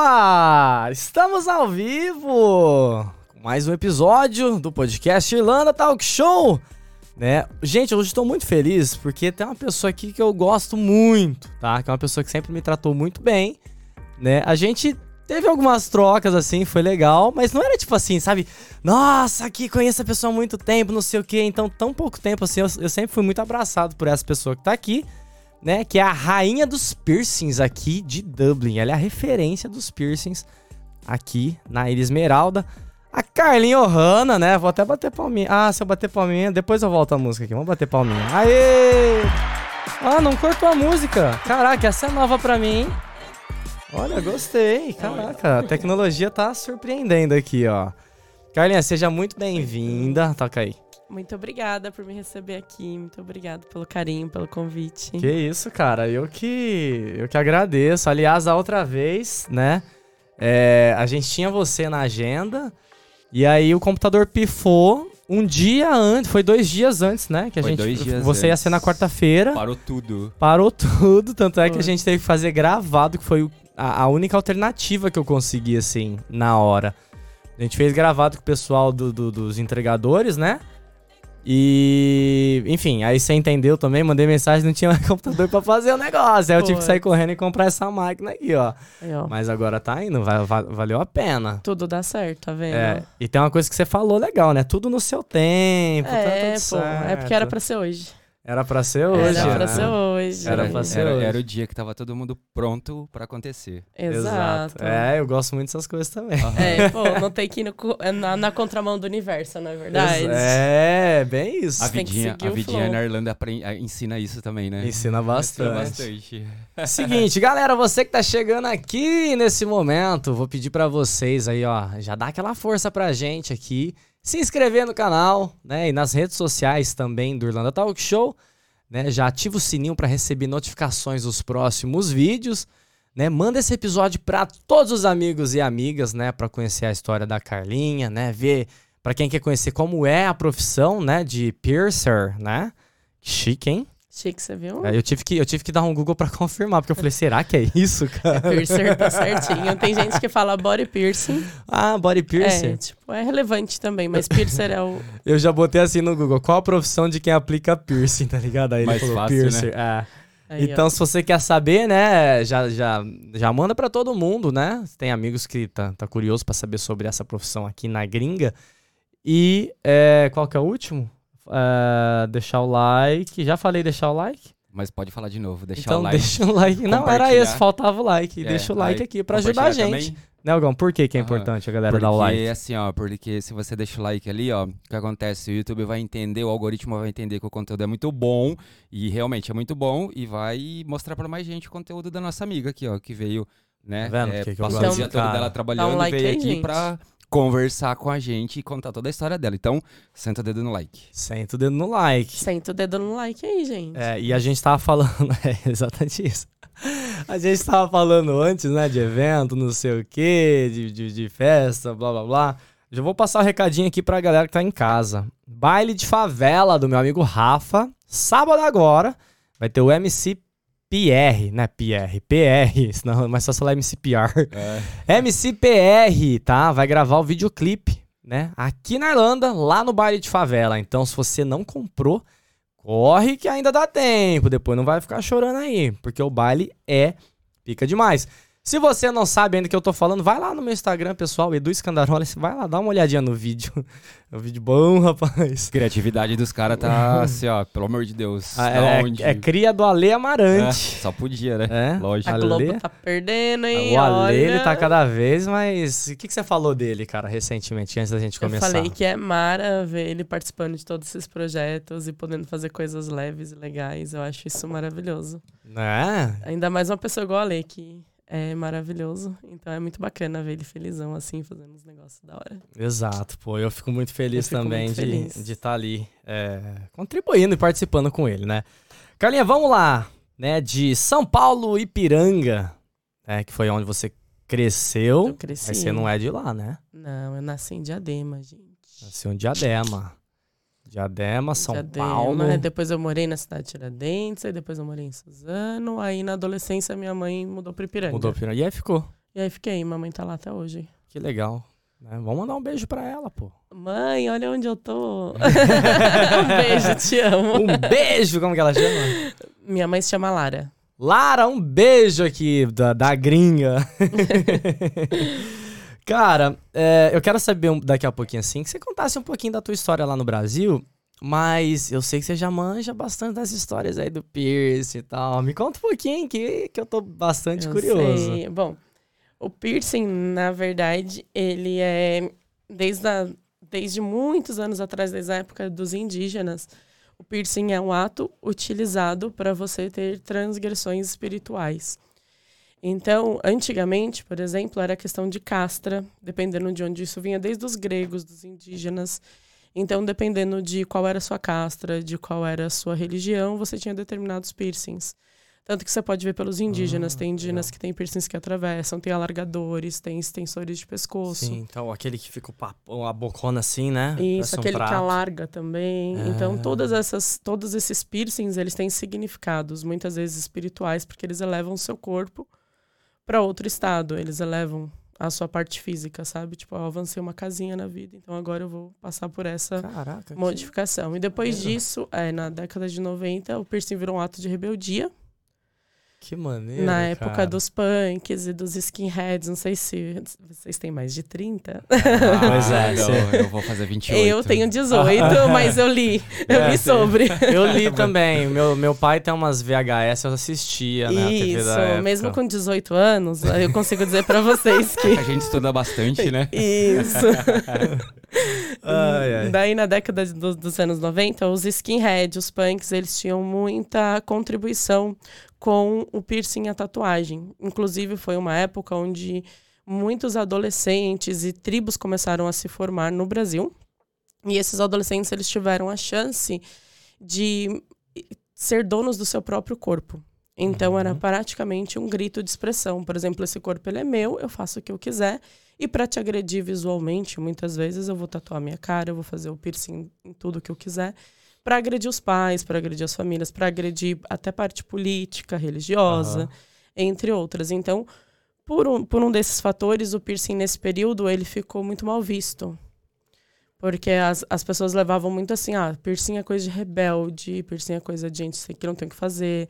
Opa! Estamos ao vivo! Mais um episódio do podcast Irlanda Talk Show! Né? Gente, hoje estou muito feliz porque tem uma pessoa aqui que eu gosto muito, tá? Que é uma pessoa que sempre me tratou muito bem, né? A gente teve algumas trocas assim, foi legal, mas não era tipo assim, sabe? Nossa, aqui conheço a pessoa há muito tempo, não sei o quê. Então, tão pouco tempo assim, eu, eu sempre fui muito abraçado por essa pessoa que tá aqui né? Que é a rainha dos piercings aqui de Dublin. Ela é a referência dos piercings aqui na Ilha Esmeralda. A Carlinha Ohana, né? Vou até bater palminha. Ah, se eu bater palminha, depois eu volto a música aqui. Vamos bater palminha. Aê! Ah, não cortou a música. Caraca, essa é nova pra mim, hein? Olha, gostei. Caraca, a tecnologia tá surpreendendo aqui, ó. Carlinha, seja muito bem-vinda. Toca aí. Muito obrigada por me receber aqui. Muito obrigada pelo carinho, pelo convite. Que isso, cara. Eu que eu que agradeço. Aliás, a outra vez, né? É, a gente tinha você na agenda e aí o computador pifou um dia antes, foi dois dias antes, né? Que a Foi gente, dois dias você ia antes. ser na quarta-feira, Parou tudo. parou tudo, tanto é que a gente teve que fazer gravado, que foi a, a única alternativa que eu consegui assim na hora. A gente fez gravado com o pessoal do- do- dos entregadores, né? E, enfim, aí você entendeu também, mandei mensagem, não tinha mais computador pra fazer o negócio. Aí eu tive que sair correndo e comprar essa máquina aqui, ó. Aí, ó, Mas agora tá indo, va- va- valeu a pena. tudo dá certo, tá vendo? É, e tem uma coisa que você falou legal, né? Tudo no seu tempo, tá É, tudo pô, é porque era pra ser hoje. Era pra ser hoje, era pra né? ser hoje. Era pra ser era, hoje. era o dia que tava todo mundo pronto pra acontecer. Exato. É, eu gosto muito dessas coisas também. É, pô, não tem que ir no é na, na contramão do universo, não é verdade? É, bem isso. A vidinha, a vidinha na Irlanda apren- a- ensina isso também, né? Ensina bastante. bastante. Seguinte, galera, você que tá chegando aqui nesse momento, vou pedir pra vocês aí, ó, já dá aquela força pra gente aqui, se inscrever no canal, né, e nas redes sociais também do Irlanda Talk Show, né, já ativa o sininho pra receber notificações dos próximos vídeos, né, manda esse episódio pra todos os amigos e amigas, né, Pra conhecer a história da Carlinha, né, ver pra quem quer conhecer como é a profissão, né, de piercer, né? Chique, hein? Chique, você viu? É, eu, tive que, eu tive que dar um Google pra confirmar, porque eu falei, será que é isso, cara? Piercer tá certinho. Tem gente que fala body piercing. Ah, body piercing. É, tipo, é relevante também, mas piercer é o. Eu já botei assim no Google, qual a profissão de quem aplica piercing, tá ligado? Aí ele Mais falou fácil, piercer. É. Aí, ó. Então, se você quer saber, né, já, já, já manda pra todo mundo, né? Tem amigos que tá, tá curioso pra saber sobre essa profissão aqui na gringa. E é, qual que é o último? É, deixar o like. Já falei deixar o like? Mas pode falar de novo, deixar então o like. deixa o like. Não, era esse, faltava o like. É, deixa o like aí, aqui pra ajudar a gente. também. Né, Algão? Por que, que é importante a galera Porque, dar o like? assim, ó, porque se você deixa o like ali, ó, o que acontece? O YouTube vai entender, o algoritmo vai entender que o conteúdo é muito bom, e realmente é muito bom, e vai mostrar pra mais gente o conteúdo da nossa amiga aqui, ó, que veio, né? Tá vendo é, que que eu passou o dia todo dela trabalhando, like veio aí, aqui gente. pra conversar com a gente e contar toda a história dela. Então, senta o dedo no like. Senta o dedo no like. Senta o dedo no like aí, gente. É, e a gente tava falando, é exatamente isso. A gente tava falando antes, né, de evento, não sei o quê, de, de, de festa, blá blá blá. Já vou passar o recadinho aqui pra galera que tá em casa. Baile de favela do meu amigo Rafa, sábado agora, vai ter o MC PR, né, PR, PR, senão é mais só falar MC PR. MCPR, tá? Vai gravar o videoclipe, né? Aqui na Irlanda, lá no baile de favela. Então, se você não comprou, corre que ainda dá tempo. Depois não vai ficar chorando aí, porque o baile é pica demais. Se você não sabe ainda o que eu tô falando, vai lá no meu Instagram, pessoal, Edu Scandaroli, vai lá, dá uma olhadinha no vídeo. É um vídeo bom, rapaz. Criatividade dos caras tá assim, ó, pelo amor de Deus. Ah, da é, onde? é cria do Ale É, Amarante. só podia, né? É, Lógico. A Ale- Globo tá perdendo, hein? O Ale, Olha. ele tá cada vez mais. O que, que você falou dele, cara, recentemente, antes da gente Eu começar? falei que é mara ver ele participando de todos esses projetos e podendo fazer coisas leves e legais. Eu acho isso maravilhoso. Né? Ainda mais uma pessoa igual a Lê, que é maravilhoso. Então é muito bacana ver ele felizão assim, fazendo uns negócios da hora. Exato, pô. Eu fico muito feliz fico também muito de estar tá ali é, contribuindo e participando com ele, né? Carlinha, vamos lá, né? De São Paulo, Ipiranga, né? Que foi onde você cresceu. Eu cresci. Mas você não é de lá, né? Não, eu nasci em Diadema, gente. Nasceu em Diadema. Diadema, São Diadema, Paulo. aí Depois eu morei na cidade de Tiradentes, aí depois eu morei em Suzano. Aí na adolescência minha mãe mudou pra Ipiranga. Mudou pra E aí ficou. E aí fiquei, mamãe tá lá até hoje. Que legal. né? Vamos mandar um beijo pra ela, pô. Mãe, olha onde eu tô. um beijo, te amo. Um beijo, como que ela chama? Minha mãe se chama Lara. Lara, um beijo aqui da, da gringa. Cara, é, eu quero saber daqui a pouquinho assim, que você contasse um pouquinho da tua história lá no Brasil, mas eu sei que você já manja bastante das histórias aí do Pierce e tal. Me conta um pouquinho que, que eu tô bastante Eu curioso. sei. Bom, o piercing, na verdade, ele é desde, a, desde muitos anos atrás, desde a época dos indígenas, o piercing é um ato utilizado para você ter transgressões espirituais. Então, antigamente, por exemplo, era questão de castra, dependendo de onde isso vinha, desde os gregos, dos indígenas. Então, dependendo de qual era a sua castra, de qual era a sua religião, você tinha determinados piercings. Tanto que você pode ver pelos indígenas. Ah, tem indígenas legal. que têm piercings que atravessam, tem alargadores, tem extensores de pescoço. Sim, então aquele que fica o papo, a bocona assim, né? Isso, Parece um aquele que alarga também. Então, Ah. todas essas, todos esses piercings, eles têm significados, muitas vezes espirituais, porque eles elevam o seu corpo para outro estado. Eles elevam a sua parte física, sabe? Tipo, eu avancei uma casinha na vida, então agora eu vou passar por essa Caraca, que- modificação. E depois disso, é, na década de 90, o piercing virou um ato de rebeldia. Que maneiro. na época cara. dos punks e dos skinheads, não sei se vocês têm mais de 30. Pois é, Ah, não, eu vou fazer 28. Eu tenho 18, mas eu li. Eu É, li sim. sobre. Eu li também. Meu, meu pai tem umas VHS, eu assistia, né? Isso, da época. mesmo com 18 anos, eu consigo dizer pra vocês que. A gente estuda bastante, né? Isso. Ai, ai. Daí, na década dos anos 90, os skinheads, os punks, eles tinham muita contribuição com o piercing e a tatuagem. Inclusive, foi uma época onde muitos adolescentes e tribos começaram a se formar no Brasil. E esses adolescentes, eles tiveram a chance de ser donos do seu próprio corpo. Então, era Uhum. praticamente um grito de expressão. Por exemplo, esse corpo ele é meu, eu faço o que eu quiser. E para te agredir visualmente, muitas vezes eu vou tatuar minha cara, eu vou fazer o piercing em tudo que eu quiser, para agredir os pais, para agredir as famílias, para agredir até parte política, religiosa, Aham. entre outras. Então, por um, por um desses fatores, o piercing nesse período ele ficou muito mal visto. Porque as, as pessoas levavam muito assim, ah, piercing é coisa de rebelde, piercing é coisa de gente que não tem o que fazer.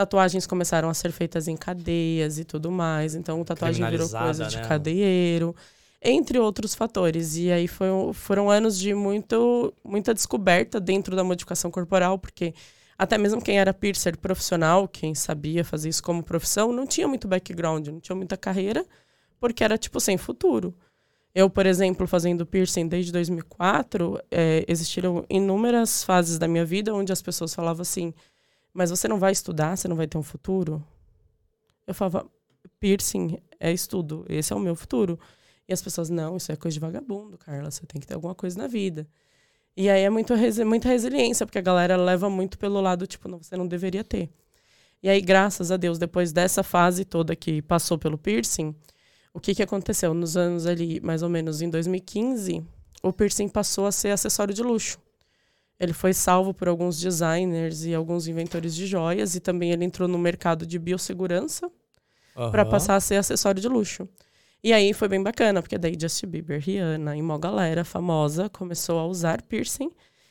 Tatuagens começaram a ser feitas em cadeias e tudo mais. Então, tatuagem virou coisa de né? cadeieiro, entre outros fatores. E aí foi, foram anos de muito, muita descoberta dentro da modificação corporal, porque até mesmo quem era piercer profissional, quem sabia fazer isso como profissão, não tinha muito background, não tinha muita carreira, porque era tipo sem futuro. Eu, por exemplo, fazendo piercing desde 2004, eh, existiram inúmeras fases da minha vida onde as pessoas falavam assim: Mas você não vai estudar, você não vai ter um futuro? Eu falava: Piercing é estudo, esse é o meu futuro. E as pessoas: Não, isso é coisa de vagabundo, Carla, você tem que ter alguma coisa na vida. E aí é muito, muita resiliência, porque a galera leva muito pelo lado, tipo, não, você não deveria ter. E aí, graças a Deus, depois dessa fase toda que passou pelo piercing, o que, que aconteceu? Nos anos ali, mais ou menos em 2015, o piercing passou a ser acessório de luxo. Ele foi salvo por alguns designers e alguns inventores de joias, e também ele entrou no mercado de biossegurança para Aham. passar a ser acessório de luxo. E aí foi bem bacana, porque daí Justin Bieber, Rihanna e uma galera famosa começou a usar piercing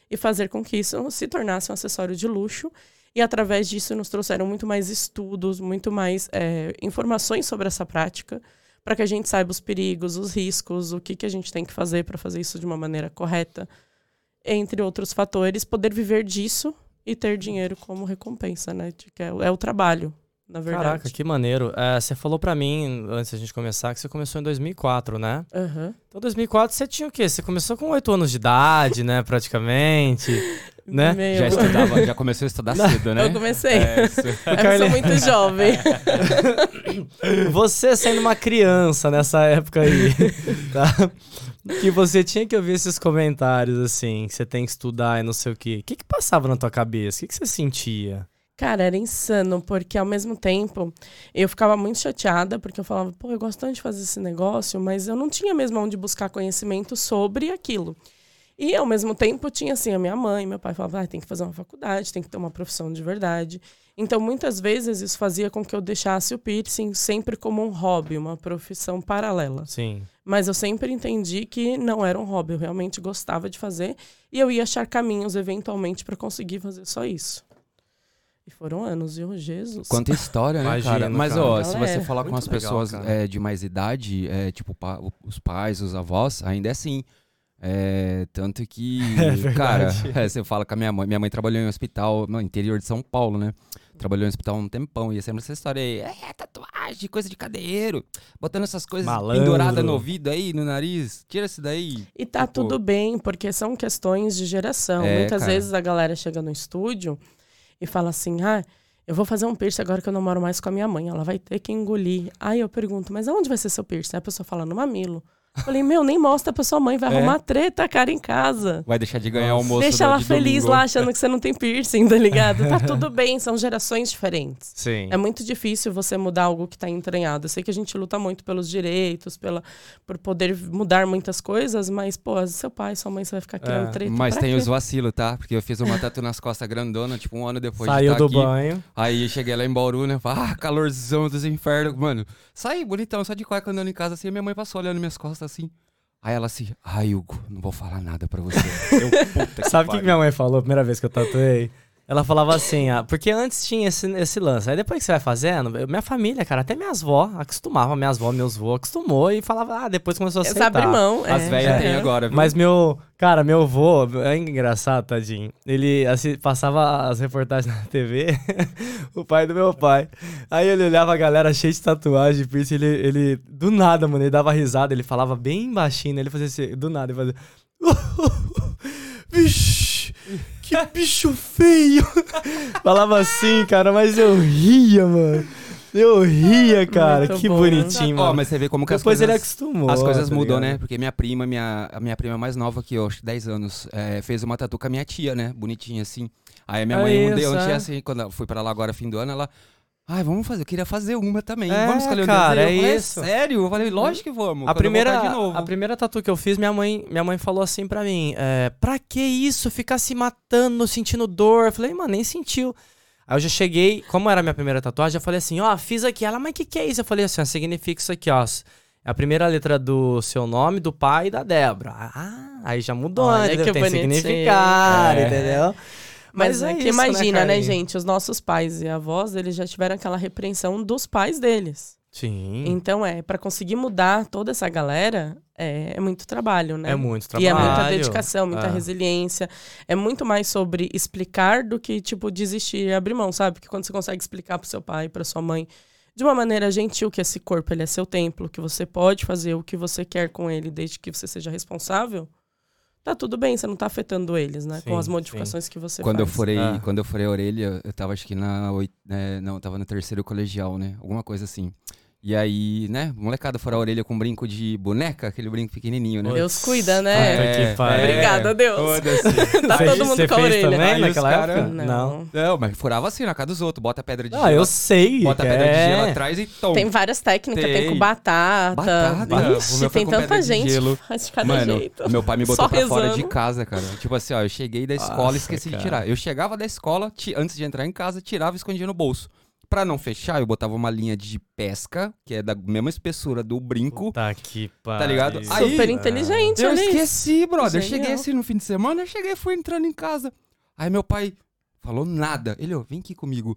e fazer com que isso se tornasse um acessório de luxo. E através disso nos trouxeram muito mais estudos, muito mais é, informações sobre essa prática, para que a gente saiba os perigos, os riscos, o que, que a gente tem que fazer para fazer isso de uma maneira correta, entre outros fatores, poder viver disso e ter dinheiro como recompensa, né? Que é, o- é o trabalho, na verdade. Caraca, que maneiro. É, você falou pra mim, antes da gente começar, que você começou em 2004, né? Aham. Então, 2004 você tinha o quê? Você começou com 8 anos de idade, né? Praticamente. Né? Meu, Já estudava, já começou a estudar cedo, né? Eu comecei. É, isso. Eu sou muito jovem. Você sendo uma criança nessa época aí, tá? Que você tinha que ouvir esses comentários, assim, que você tem que estudar e não sei o quê. O que que passava na tua cabeça? O que que você sentia? Cara, era insano, porque ao mesmo tempo eu ficava muito chateada, porque eu falava, pô, eu gosto tanto de fazer esse negócio, mas eu não tinha mesmo onde buscar conhecimento sobre aquilo. E ao mesmo tempo tinha assim a minha mãe, meu pai falava, ah, tem que fazer uma faculdade, tem que ter uma profissão de verdade. Então muitas vezes isso fazia com que eu deixasse o piercing sempre como um hobby, uma profissão paralela. Sim. Mas eu sempre entendi que não era um hobby, eu realmente gostava de fazer e eu ia achar caminhos eventualmente para conseguir fazer só isso. E foram anos, e oh, Jesus. Quanta história, né, Imagino, cara? Mas, cara. ó, se você falar com as legal, pessoas é, de mais idade, é, tipo pa- os pais, os avós, ainda é assim. É, tanto que, É cara, é, você fala com a minha mãe. Minha mãe trabalhou em um hospital no interior de São Paulo, né? Trabalhou em um hospital um tempão. E é sempre essa história aí. É, tatuagem, coisa de cadeiro. Botando essas coisas Malandro. penduradas no ouvido aí, no nariz. Tira isso daí. E tá Tipo- tudo bem, porque são questões de geração. É, Muitas cara. vezes a galera chega no estúdio e fala assim: ah, eu vou fazer um piercing agora que eu não moro mais com a minha mãe. Ela vai ter que engolir. Aí eu pergunto, mas aonde vai ser seu piercing? Aí a pessoa fala, no mamilo. Falei, meu, nem mostra pra sua mãe, vai É. arrumar treta, cara, em casa. Vai deixar de ganhar almoço Deixa ela de feliz domingo. lá achando que você não tem piercing, tá ligado? Tá tudo bem, são gerações diferentes. Sim. É muito difícil você mudar algo que está entranhado. Eu sei que a gente luta muito pelos direitos, pela, por poder mudar muitas coisas, mas, pô, seu pai, sua mãe, você vai ficar querendo É, treta. Mas tem quê? os vacilos, tá? Porque eu fiz uma tatu nas costas grandona, tipo, um ano depois Saiu de do estar aqui. banho. Aí cheguei lá em Bauru, né? Falei, ah, calorzão dos infernos. Mano, saí bonitão, só de cueca andando em casa assim. Minha mãe passou olhando minhas costas assim. Aí ela assim, ai, Hugo, não vou falar nada pra você. Eu, puta Sabe o que, que minha mãe falou a primeira vez que eu tatuei? Ela falava assim, ah, porque antes tinha esse, esse lance. Aí depois que você vai fazendo, eu- minha família, cara, até minhas avó acostumava, minhas avó, meus avô acostumou e falava, ah, depois começou a Você aceitar. abre mão. As é. velhas É. têm agora, viu? Mas meu, cara, meu avô, é engraçado, tadinho. Ele assim, passava as reportagens na TV, o pai do meu pai. Aí ele olhava a galera cheia de tatuagem, piercing, ele, ele, do nada, mano, ele dava risada, ele falava bem baixinho, né? ele fazia assim, do nada, ele fazia. Vixe, que bicho feio! Falava assim, cara, mas eu ria, mano. Eu ria, cara. Muito que bom. bonitinho, Ó, mano. mas você vê como que as Depois coisas... ele acostumou. As coisas tá mudam, ligado? né? Porque minha prima, minha, a minha prima mais nova que eu, acho que 10 anos, é, fez uma tatu com a minha tia, né? Bonitinha assim. Aí a minha É mãe, isso, um dia é. assim, quando eu fui pra lá agora, fim do ano, ela. Ai, vamos fazer. Eu queria fazer uma também. É, vamos escolher cara, desenho. é Eu falei, isso. Sério? Eu falei, lógico que vamos. A primeira, a primeira tatu que eu fiz, minha mãe, minha mãe falou assim pra mim: é, Pra que isso? Ficar se matando, sentindo dor? Eu falei, mano, nem sentiu. Aí eu já cheguei, como era a minha primeira tatuagem, eu falei assim: Ó, fiz aqui. Ela, mas o que, que é isso? Eu falei assim: ó, significa isso aqui, ó. É a primeira letra do seu nome, do pai e da Débora. Ah, aí já mudou, Olha entendeu? que Tem bonitinho. significado, É. entendeu? Mas, é, é que isso, imagina, né, carinho? gente? Os nossos pais e avós, eles já tiveram aquela repreensão dos pais deles. Sim. Então, é, para conseguir mudar toda essa galera, é, é muito trabalho, né? É muito E é trabalho. muita dedicação, muita É. resiliência. É muito mais sobre explicar do que, tipo, desistir e abrir mão, sabe? Porque quando você consegue explicar pro seu pai, pra sua mãe, de uma maneira gentil, que esse corpo ele é seu templo, que você pode fazer o que você quer com ele, desde que você seja responsável, tá tudo bem, você não tá afetando eles, né? Sim, com as sim. modificações que você Quando eu faz. furei, Ah. quando eu furei a orelha, eu tava acho que na oit... é, não, eu tava no terceiro colegial, né? Alguma coisa assim. E aí, né, molecada furar a orelha com brinco de boneca, aquele brinco pequenininho, né? Deus cuida, né? Que pariu. Obrigada, Deus. Foda-se. Tá Você- todo mundo com a orelha. também Aí naquela cara- época? Não. Não, mas furava assim na casa dos outros, bota pedra de Não, gelo. eu sei. Bota que pedra de gelo é. atrás e tom. Tem várias técnicas, tem, Tem. com batata. Batata. Ixi, tem tanta gente gelo. faz de cada Mano, jeito. meu pai me botou Só pra fora de rezando. casa, cara. Tipo assim, ó, eu cheguei da escola e esqueci cara. de tirar. Eu chegava da escola, antes de entrar em casa, tirava e escondia no bolso. Pra não fechar, eu botava uma linha de pesca, que é da mesma espessura do brinco. Puta que pariu. ligado? Aí- Super inteligente, Eu esqueci, brother. Eu Genial. cheguei assim no fim de semana, eu cheguei e fui entrando em casa. Aí meu pai falou nada. Ele, ó, vem aqui comigo.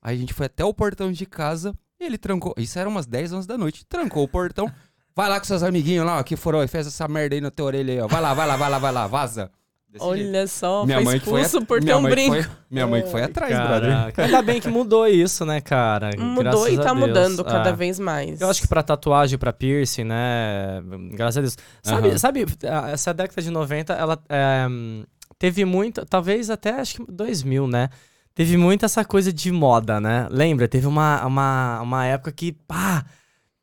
Aí a gente foi até o portão de casa e ele trancou. Isso era umas 10, 11 da noite. Trancou o portão. Vai lá com seus amiguinhos lá, ó, que foram e fez essa merda aí na tua orelha aí, ó. Vai lá, vai lá, vai lá, vai lá, vaza. Desse jeito. Olha só, minha foi mãe que foi, expulso a- por ter minha um brinco. foi- minha mãe que foi atrás, brother. Ainda bem que mudou isso, né, cara? Mudou Graças e a tá Deus. mudando cada É. vez mais. Eu acho que pra tatuagem, pra piercing, né? Graças a Deus. Sabe, sabe essa década de 90, ela é, teve muita, talvez até acho que 2000, né? Teve muito essa coisa de moda, né? Lembra? Teve uma, uma, uma época que, pá,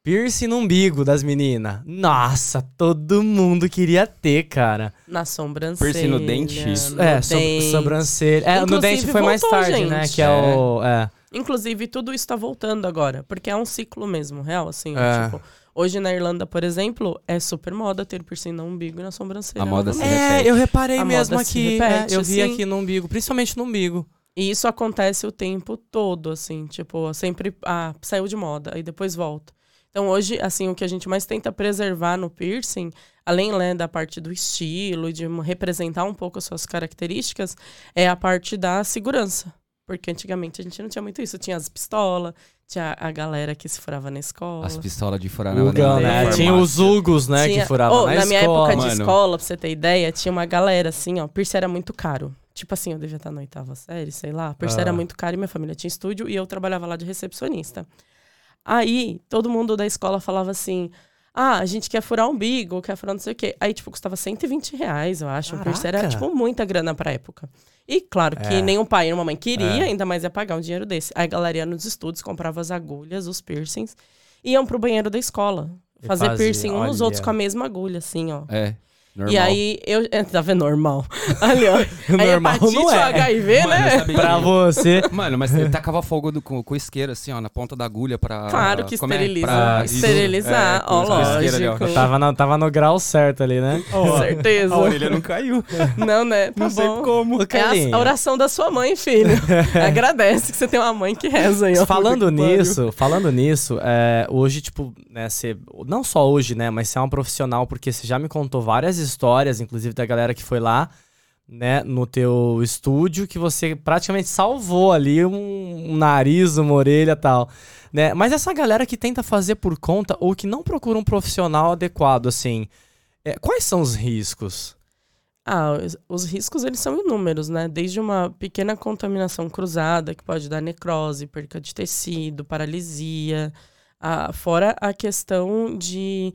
piercing no umbigo das meninas. Nossa, todo mundo queria ter, cara. Na sobrancelha. Piercing no dente? no é, so, dente. sobrancelha. É, no Inclusive, dente foi mais voltou, tarde, né? gente. Que é, o. É. Inclusive, tudo isso tá voltando agora. Porque é um ciclo mesmo, real, assim. É. Tipo, Hoje na Irlanda, por exemplo, é super moda ter piercing no umbigo e na sobrancelha. A moda se novamente. repete. É, eu reparei A mesmo aqui. repete, é, eu vi assim. aqui no umbigo, principalmente no umbigo. E isso acontece o tempo todo, assim, tipo, sempre ah, saiu de moda, aí depois volta. Então hoje, assim, o que a gente mais tenta preservar no piercing, além né, da parte do estilo e de representar um pouco as suas características, é a parte da segurança. Porque antigamente a gente não tinha muito isso. Tinha as pistolas, tinha a galera que se furava na escola. As pistolas de furar na Ugão, na- né? na Tinha os Ugos, né? Tinha- Que furavam Oh, na, na minha escola. época de Mano. escola, pra você ter ideia, tinha uma galera assim, ó. Piercing era muito caro. Tipo assim, eu devia estar na oitava série, sei lá. Piercing Ah. era muito caro e minha família tinha estúdio e eu trabalhava lá de recepcionista. Aí, todo mundo da escola falava assim: ah, a gente quer furar umbigo, quer furar não sei o quê. Aí, tipo, custava 120 reais, eu acho. Um piercing era, Caraca. tipo, muita grana pra época. E claro que É. nenhum pai e nenhuma mãe queria, É. ainda mais ia pagar um dinheiro desse. Aí a galera ia nos estudos, comprava as agulhas, os piercings, iam pro banheiro da escola. E Fazer fazia, piercing uns nos outros com a mesma agulha, assim, ó. É, normal. E aí, eu. É, tá vendo? Normal. Ali, ó. Aí Normal hepatite não é. HIV, Mano, né? Pra você. Mano, mas ele tacava fogo do- com, com isqueiro, assim, ó, na ponta da agulha pra. Claro que como é? esteriliza. Pra- Esterilizar, É, com ó, isqueiro ali, ó. lógico. Tava, na- tava no grau certo ali, né? Com certeza. não caiu. Não, né? Tá bom. como. É a- a oração da sua mãe, filho. Agradece que você tem uma mãe que reza aí, ó. Falando Puta que pariu. nisso, falando nisso, é, hoje, tipo, né, você. Não só hoje, né? Mas você é um profissional, porque você já me contou várias histórias, inclusive da galera que foi lá, né, no teu estúdio, que você praticamente salvou ali um, um nariz, uma orelha tal. Né? Mas essa galera que tenta fazer por conta ou que não procura um profissional adequado, assim, é, quais são os riscos? Ah, os, os riscos eles são inúmeros, né? Desde uma pequena contaminação cruzada, que pode dar necrose, perca de tecido, paralisia, ah, fora a questão de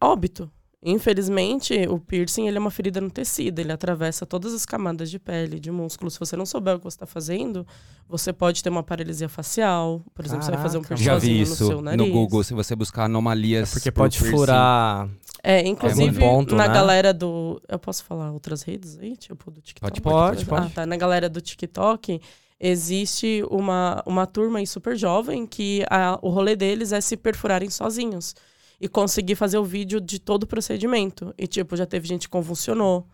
óbito. Infelizmente, o piercing ele é uma ferida no tecido, ele atravessa todas as camadas de pele, de músculo. Se você não souber o que você está fazendo, você pode ter uma paralisia facial. Por exemplo, você vai fazer um piercing Já vi isso no seu nariz. no Google, se você buscar anomalias. É porque por pode piercing. furar. É, inclusive, É ponto, na né? galera do. Eu posso falar outras redes aí? Tipo, do TikTok? Pode, pode, Pode, pode. Ah, tá. Na galera do TikTok, existe uma, uma turma aí super jovem que a- o rolê deles é se perfurarem sozinhos. E conseguir fazer o vídeo de todo o procedimento. E, tipo, já teve gente que convulsionou.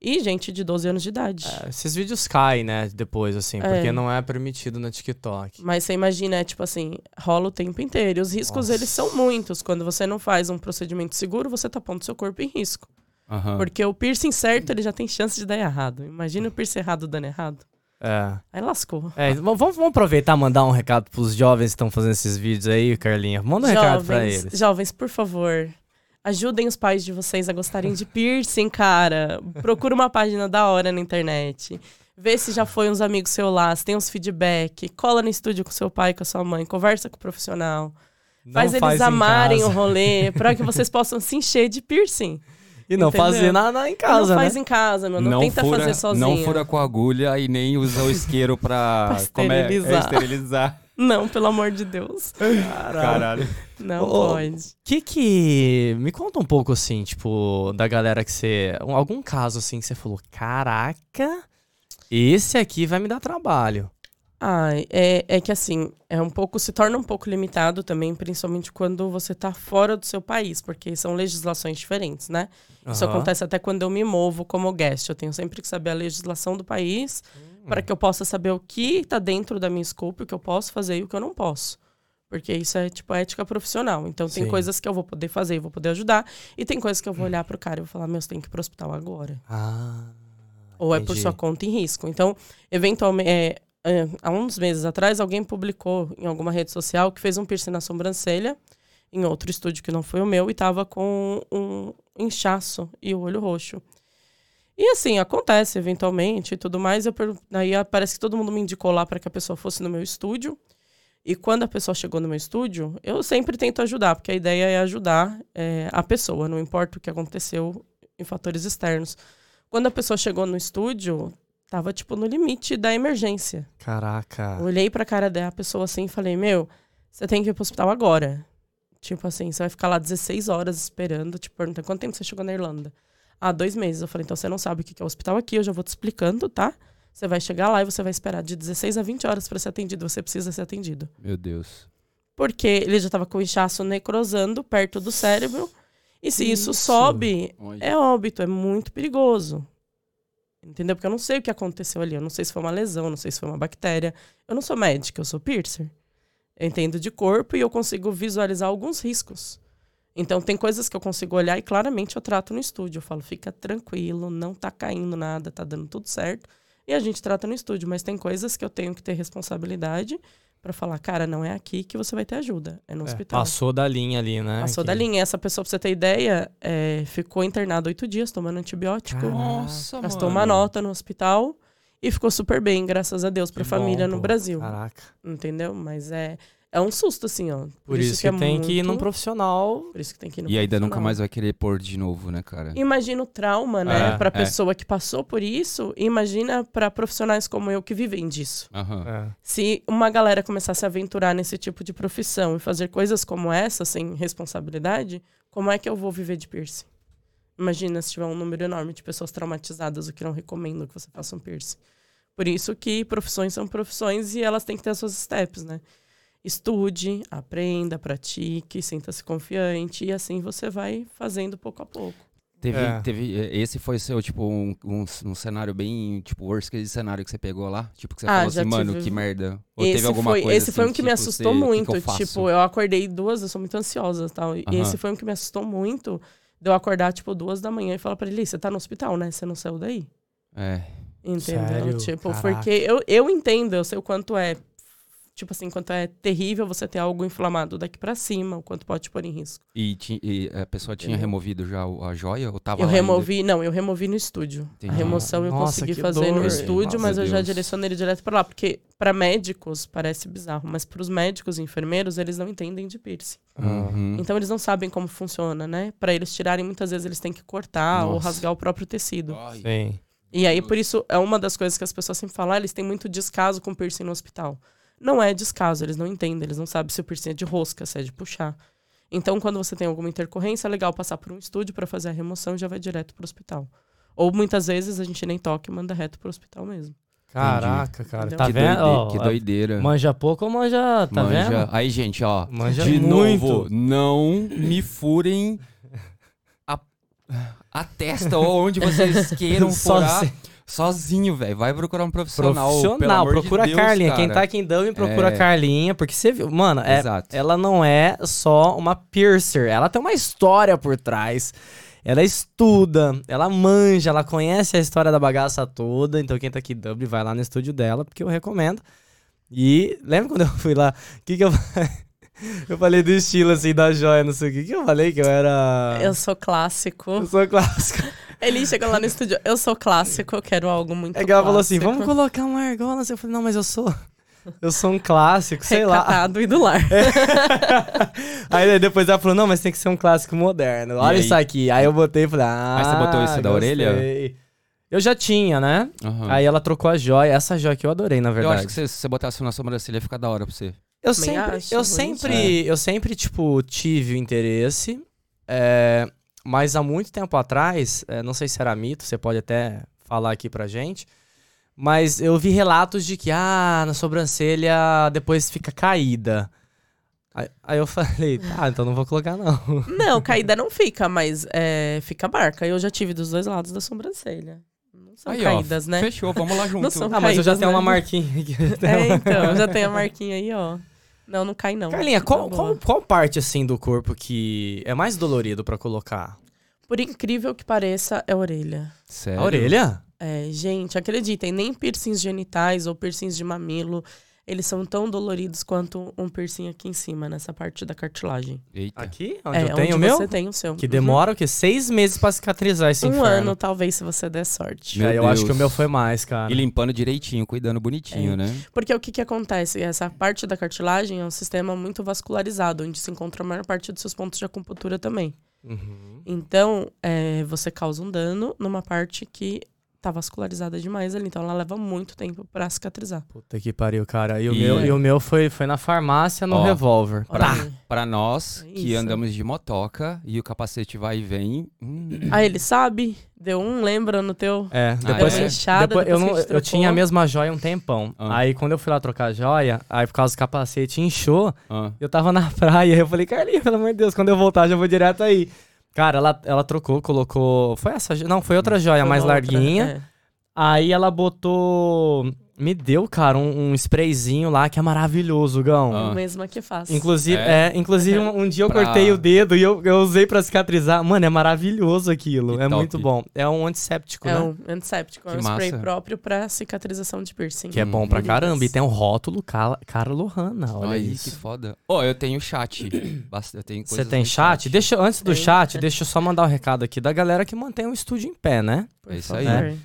E gente de 12 anos de idade. É, esses vídeos caem, né, depois, assim, É. porque não é permitido no TikTok. Mas você imagina, é tipo assim, rola o tempo inteiro. E os riscos, Nossa. eles são muitos. Quando você não faz um procedimento seguro, você tá pondo seu corpo em risco. Aham. Porque o piercing certo, ele já tem chance de dar errado. Imagina o piercing errado dando errado. É. Aí lascou. É, vamos, vamos aproveitar e mandar um recado pros jovens que estão fazendo esses vídeos aí, Carlinha. Manda um recado pra jovens, eles. jovens, por favor, ajudem os pais de vocês a gostarem de piercing, cara. Procura uma página da hora na internet. Vê se já foi uns amigos seus lá, se tem uns feedback. Cola no estúdio com seu pai, com a sua mãe. Conversa com o profissional. Não faz eles em amarem casa. o rolê pra que vocês possam se encher de piercing. E não entendeu? fazer nada em E casa, não faz né? em casa, meu. Não, tenta fura, fazer sozinho. Não fura com a agulha e nem usa o isqueiro pra, Pra como é? É, esterilizar. esterilizar. Não, pelo amor de Deus. Caralho. Não Ô, pode. Que que... Me conta um pouco, assim, tipo, da galera que você... um- Algum caso, assim, que você falou, caraca, esse aqui vai me dar trabalho. Ah, é, é que assim, é um pouco, se torna um pouco limitado também, principalmente quando você tá fora do seu país, porque são legislações diferentes, né? Isso Aham. acontece até quando eu me movo como guest. Eu tenho sempre que saber a legislação do país Hum. para que eu possa saber o que tá dentro da minha scope, o que eu posso fazer e o que eu não posso. Porque isso é tipo ética profissional. Então tem Sim. coisas que eu vou poder fazer e vou poder ajudar, e tem coisas que eu vou olhar pro cara e vou falar: "Meu, você tem que ir pro hospital agora". Ah, Ou é por entendi. sua conta em risco. Então, eventualmente, é, é, há uns meses atrás, alguém publicou em alguma rede social que fez um piercing na sobrancelha, em outro estúdio que não foi o meu, e tava com um inchaço e o olho roxo. E assim, acontece eventualmente e tudo mais. Eu per... Aí parece que todo mundo me indicou lá para que a pessoa fosse no meu estúdio. E quando a pessoa chegou no meu estúdio, eu sempre tento ajudar, porque a ideia é ajudar é, a pessoa, não importa o que aconteceu em fatores externos. Quando a pessoa chegou no estúdio, tava tipo no limite da emergência. Caraca. Olhei pra cara da pessoa assim e falei: Meu, você tem que ir pro hospital agora. Tipo assim, você vai ficar lá 16 horas esperando. Te perguntando quanto tempo você chegou na Irlanda? Ah, dois meses. Eu falei: Então você não sabe o que é o hospital aqui, eu já vou te explicando, tá? Você vai chegar lá e você vai esperar de 16 a 20 horas pra ser atendido. Você precisa ser atendido. Meu Deus. porque ele já estava com o inchaço necrosando perto do cérebro. E se isso, Isso. sobe, Olha. é óbito, é muito perigoso. Entendeu? Porque eu não sei o que aconteceu ali. Eu não sei se foi uma lesão, não sei se foi uma bactéria. Eu não sou médica, eu sou piercer. Eu entendo de corpo e eu consigo visualizar alguns riscos. Então, tem coisas que eu consigo olhar e claramente eu trato no estúdio. Eu falo, fica tranquilo, não tá caindo nada, tá dando tudo certo. E a gente trata no estúdio. Mas tem coisas que eu tenho que ter responsabilidade para falar, cara, não é aqui que você vai ter ajuda, é no É, hospital. passou da linha ali, né? Passou Que- da linha. Essa pessoa, pra você ter ideia, é, ficou internada oito dias tomando antibiótico. Caraca. Nossa, Gastou mano. uma nota no hospital e ficou super bem, graças a Deus, pra Que família bom, no pô. Brasil. Caraca. Entendeu? Mas é, é um susto, assim, ó. Por, isso, que, é tem que ir num muito- profissional. Por isso que tem que ir no E ainda nunca mais vai querer pôr de novo, né, cara? Imagina o trauma, né, É, pra é. pessoa que passou por isso, imagina pra profissionais como eu que vivem disso. Aham. É. Se uma galera começasse a aventurar nesse tipo de profissão e fazer coisas como essa, sem responsabilidade, como é que eu vou viver de piercing? Imagina se tiver um número enorme de pessoas traumatizadas, o que não recomendo que você faça um piercing. Por isso que profissões são profissões e elas têm que ter as suas steps, né? Estude, aprenda, pratique, sinta-se confiante e assim você vai fazendo pouco a pouco. Teve, É. teve, eh, esse foi seu, tipo, um, um, um cenário bem, tipo, worst case cenário que você pegou lá? Tipo, que você Ah, falou assim, mano, tive- que merda. Ou esse teve alguma foi, coisa esse foi assim, um que me tipo, assustou você- que que muito. eu tipo, eu acordei duas, eu sou muito ansiosa e tal. E Aham. esse foi um que me assustou muito. De eu acordar, tipo, duas da manhã e falar pra ele, "Ih, você tá no hospital, né? Você não saiu daí. É. Entendeu? Sério? Tipo, Caraca. porque eu, eu entendo, eu sei o quanto é. Tipo assim, quanto é terrível você ter algo inflamado daqui pra cima, o quanto pode te pôr em risco. E, ti- e a pessoa tinha removido já a joia? Ou tava eu lá ainda? removi, não, eu removi no estúdio. Entendi. A remoção eu Nossa, consegui fazer dor. no estúdio, Nossa, mas eu já Deus. direcionei ele direto pra lá. Porque pra médicos parece bizarro, mas pros médicos e enfermeiros, eles não entendem de piercing. Uhum. Então eles não sabem como funciona, né? Pra eles tirarem, muitas vezes eles têm que cortar ou Nossa. rasgar o próprio tecido. Ai. Sim. E aí, por isso, é uma das coisas que as pessoas sempre falam, ah, eles têm muito descaso com piercing no hospital. Não é descaso, eles não entendem, eles não sabem se o piercing é de rosca, se é de puxar. Então, quando você tem alguma intercorrência, é legal passar por um estúdio pra fazer a remoção e já vai direto pro hospital. Ou muitas vezes a gente nem toca e manda reto pro hospital mesmo. Caraca, cara. Entendeu? Tá que, vendo? doide- Ó, que doideira. Manja pouco ou manja. Tá Manja. vendo? Aí, gente, ó. Manja de muito. novo, não me furem a, a testa ou onde vocês queiram furar. Sozinho, velho. Vai procurar um profissional. pelo Profissional, amor de procura Deus, a Carlinha. cara. Quem tá aqui em Dublin, procura É. a Carlinha, porque você viu. Mano, é, ela não é só uma piercer, ela tem uma história por trás. Ela estuda, ela manja, ela conhece a história da bagaça toda. Então, quem tá aqui em Dublin, vai lá no estúdio dela, porque eu recomendo. E lembra quando eu fui lá? O que, que eu. eu falei do estilo assim, da joia, não sei o que. que eu falei que eu era. Eu sou clássico. Eu sou clássico. Ele chegou lá no estúdio, eu sou clássico, eu quero algo muito É que ela falou assim: vamos colocar uma argola. Eu falei: não, mas eu sou. Eu sou um clássico, sei lá. Recatado e do lar. Aí depois ela falou, não, mas tem que ser um clássico moderno. Olha isso aqui. Aí eu botei e falei, ah. Aí você botou esse da gostei. orelha? Eu já tinha, né? Aham. Aí ela trocou a joia. Essa joia que eu adorei, na Eu verdade. acho que se você botasse na sobrancelha ia ficar da hora pra você. Eu Também sempre, eu sempre, eu sempre, tipo, tive o interesse. é, mas há muito tempo atrás, é, não sei se era mito, você pode até falar aqui pra gente. Mas eu vi relatos de que, ah, na sobrancelha depois fica caída. Aí, aí eu falei, tá, então não vou colocar não. Não, caída não fica, mas é, fica marca. Eu já tive dos dois lados da sobrancelha. Não são Aí, caídas, ó, né? Fechou, vamos lá junto. Não são Ah, mas eu já tenho né? uma marquinha aqui. É, então, já tem a marquinha aí, ó. Não, não cai não. Carlinha, qual, qual, qual parte, assim, do corpo que é mais dolorido pra colocar? Por incrível que pareça, é a orelha. Sério? A orelha? É, gente, acreditem, nem piercings genitais ou piercings de mamilo, eles são tão doloridos quanto um piercing aqui em cima, nessa parte da cartilagem. Eita. Aqui? Onde é, eu tenho onde o meu? você tem o seu. Que Uhum. demora o quê? Seis meses pra cicatrizar esse Um inferno. ano, talvez, se você der sorte. Meu É, eu acho que o meu foi mais, cara. E limpando direitinho, cuidando bonitinho, É. né? Porque o que, que acontece? Essa parte da cartilagem é um sistema muito vascularizado, onde se encontra a maior parte dos seus pontos de acupuntura também. Uhum. Então, é, você causa um dano numa parte que tá vascularizada demais ali, então ela leva muito tempo pra cicatrizar. Puta que pariu, cara. E o E- meu, e o meu foi, foi na farmácia no Ó, revólver. Olha aí. Pra nós É que isso. andamos de motoca e o capacete vai e vem. hum, Aí ele sabe, deu um, lembra no teu. É, Ah, depois, é? Inchada, depois eu, depois não, que eu tinha a mesma joia um tempão. Ah. Aí quando eu fui lá trocar a joia, aí por causa do capacete inchou, ah. eu tava na praia. Eu falei, Carlinhos, pelo amor de Deus, quando eu voltar já vou direto aí. Cara, ela, ela trocou, colocou. Foi essa? Não, foi outra joia Foi mais outra, larguinha. é. Aí ela botou. Me deu, cara, um, um sprayzinho lá que é maravilhoso, Gão. Ah. O mesmo que faz. Inclusive, É? é, inclusive um, um dia eu Pra- cortei o dedo e eu, eu usei pra cicatrizar. Mano, é maravilhoso aquilo. Que é top. muito bom. É um antisséptico, É né? um antisséptico, é Que um spray massa. próprio pra cicatrização de piercing. Que é bom pra Feridas. caramba. E tem um rótulo Car Carlo Hanna. Olha Aí, isso. que foda. Ó, eu tenho chat. Eu tenho Você tem no chat? Deixa, antes do Tem. chat, deixa eu só mandar um recado aqui da galera que mantém o estúdio em pé, né? Por É isso favor. aí.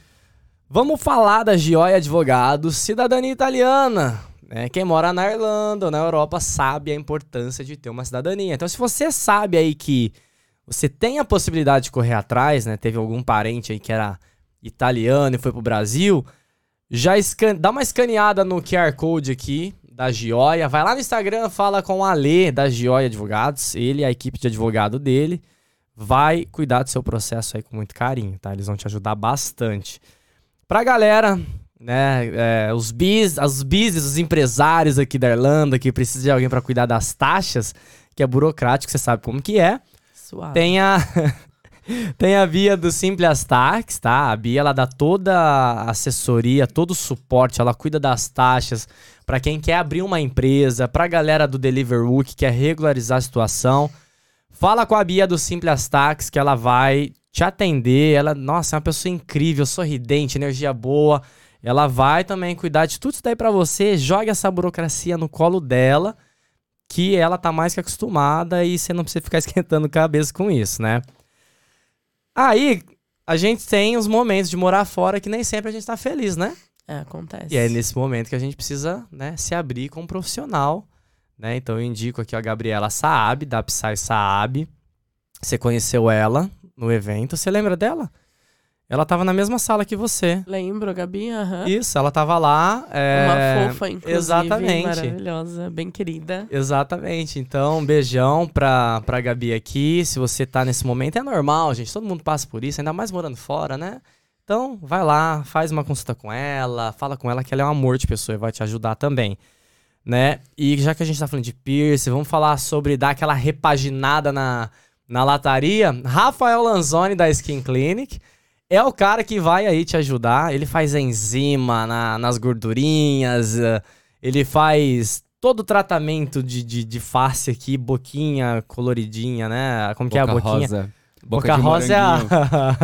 Vamos falar da Gioia Advogados, cidadania italiana. né? Quem mora na Irlanda ou na Europa sabe a importância de ter uma cidadania. Então, se você sabe aí que você tem a possibilidade de correr atrás, né? Teve algum parente aí que era italiano e foi pro Brasil, já dá uma escaneada no QR Code aqui da Gioia. Vai lá no Instagram, fala com o Ale da Gioia Advogados. Ele e a equipe de advogado dele vai cuidar do seu processo aí com muito carinho, tá? Eles vão te ajudar bastante. Pra galera, né, é, os bis, os business, os empresários aqui da Irlanda que precisam de alguém pra cuidar das taxas, que é burocrático, você sabe como que é. Suave. Tem a tem a Bia do Simples Tax, tá? A Bia ela dá toda a assessoria, todo o suporte, ela cuida das taxas pra quem quer abrir uma empresa, pra galera do Deliveroo que quer regularizar a situação. Fala com a Bia do Simples Tax que ela vai te atender. Ela, nossa, é uma pessoa incrível, sorridente, energia boa. Ela vai também cuidar de tudo isso daí pra você. Joga essa burocracia no colo dela, que ela tá mais que acostumada e você não precisa ficar esquentando cabeça com isso, né? Aí, a gente tem os momentos de morar fora que nem sempre a gente tá feliz, né? É, acontece. E é nesse momento que a gente precisa, né, se abrir com um profissional, né? Então eu indico aqui a Gabriela Saab, da Psy Saab. Você conheceu ela no evento, você lembra dela? Ela tava na mesma sala que você. Lembro, Gabi? Aham. Isso, ela tava lá. é, Uma fofa, inclusive. exatamente. Maravilhosa, bem querida. Exatamente. Então, um beijão pra, pra Gabi aqui. Se você tá nesse momento, é normal, gente. Todo mundo passa por isso, ainda mais morando fora, né? Então, vai lá, faz uma consulta com ela, fala com ela que ela é um amor de pessoa e vai te ajudar também. Né? E já que a gente tá falando de piercing, vamos falar sobre dar aquela repaginada na, na lataria. Rafael Lanzoni, da Skin Clinic, é o cara que vai aí te ajudar. Ele faz enzima na- nas gordurinhas, eh, ele faz todo o tratamento de, de, de face aqui, boquinha coloridinha, né? Como que é a Boca boquinha? rosa. Boca, de rosa é a.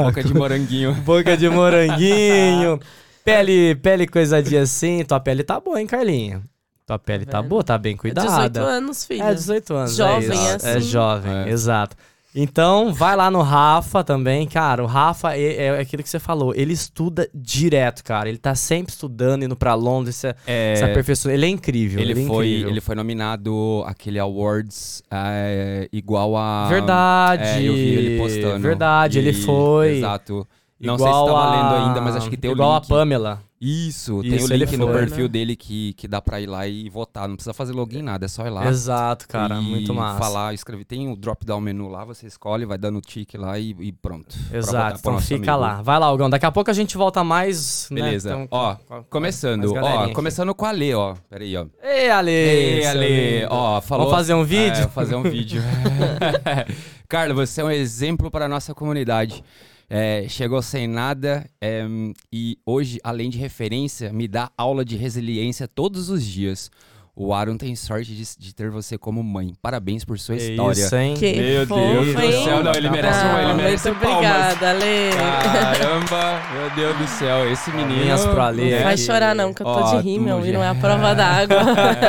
Boca de moranguinho. Boca de moranguinho. pele, pele coisadinha assim. Tua pele tá boa, hein, Carlinha? Tua pele tá vendo? boa, tá bem cuidada. 18 anos, filho. É, 18 anos. Jovem, é, isso. é É assim. jovem, É. exato. Então, vai lá no Rafa também, cara. O Rafa é, é aquilo que você falou. Ele estuda direto, cara. Ele tá sempre estudando, indo pra Londres, se, É, se aperfeiçoando. Ele é incrível. ele, é foi, incrível. ele foi nominado aquele awards é, igual a. Verdade. É, eu vi ele postando. Verdade, ele E- foi. Exato. Não sei se igual tá a- valendo ainda, mas acho que tem o Igual a Pamela. Isso, tem Isso, o ele link no foi, perfil né? dele que, que dá pra ir lá e votar. Não precisa fazer login, nada, é só ir lá. Exato, cara. muito massa. falar, escrever. Tem o drop down menu lá, você escolhe, vai dando tique lá e, e pronto. Exato, então fica amigo. lá. Vai lá, Algão. Daqui a pouco a gente volta mais. né, Beleza. então, Ó, com Começando, ó, aqui. começando com a Ale, ó. Peraí, ó. Ei, Ale! Ei, Ale, ó, falou. Vamos fazer um vídeo? É, vou fazer um vídeo. Carla, você é um exemplo para a nossa comunidade. É, chegou sem nada é, e hoje, além de referência, me dá aula de resiliência todos os dias. O Aaron tem sorte de, de ter você como mãe. Parabéns por sua Que história. Isso, hein? Que Meu fofo, Deus do hein? céu, não, ele merece Ah, uma, ele merece Muito palmas. obrigada, Ale. Caramba, meu Deus do céu, esse menino. Palminhas pro Ale? Não vai aqui. chorar não, que eu tô Ó, de rímel e não é a prova d'água.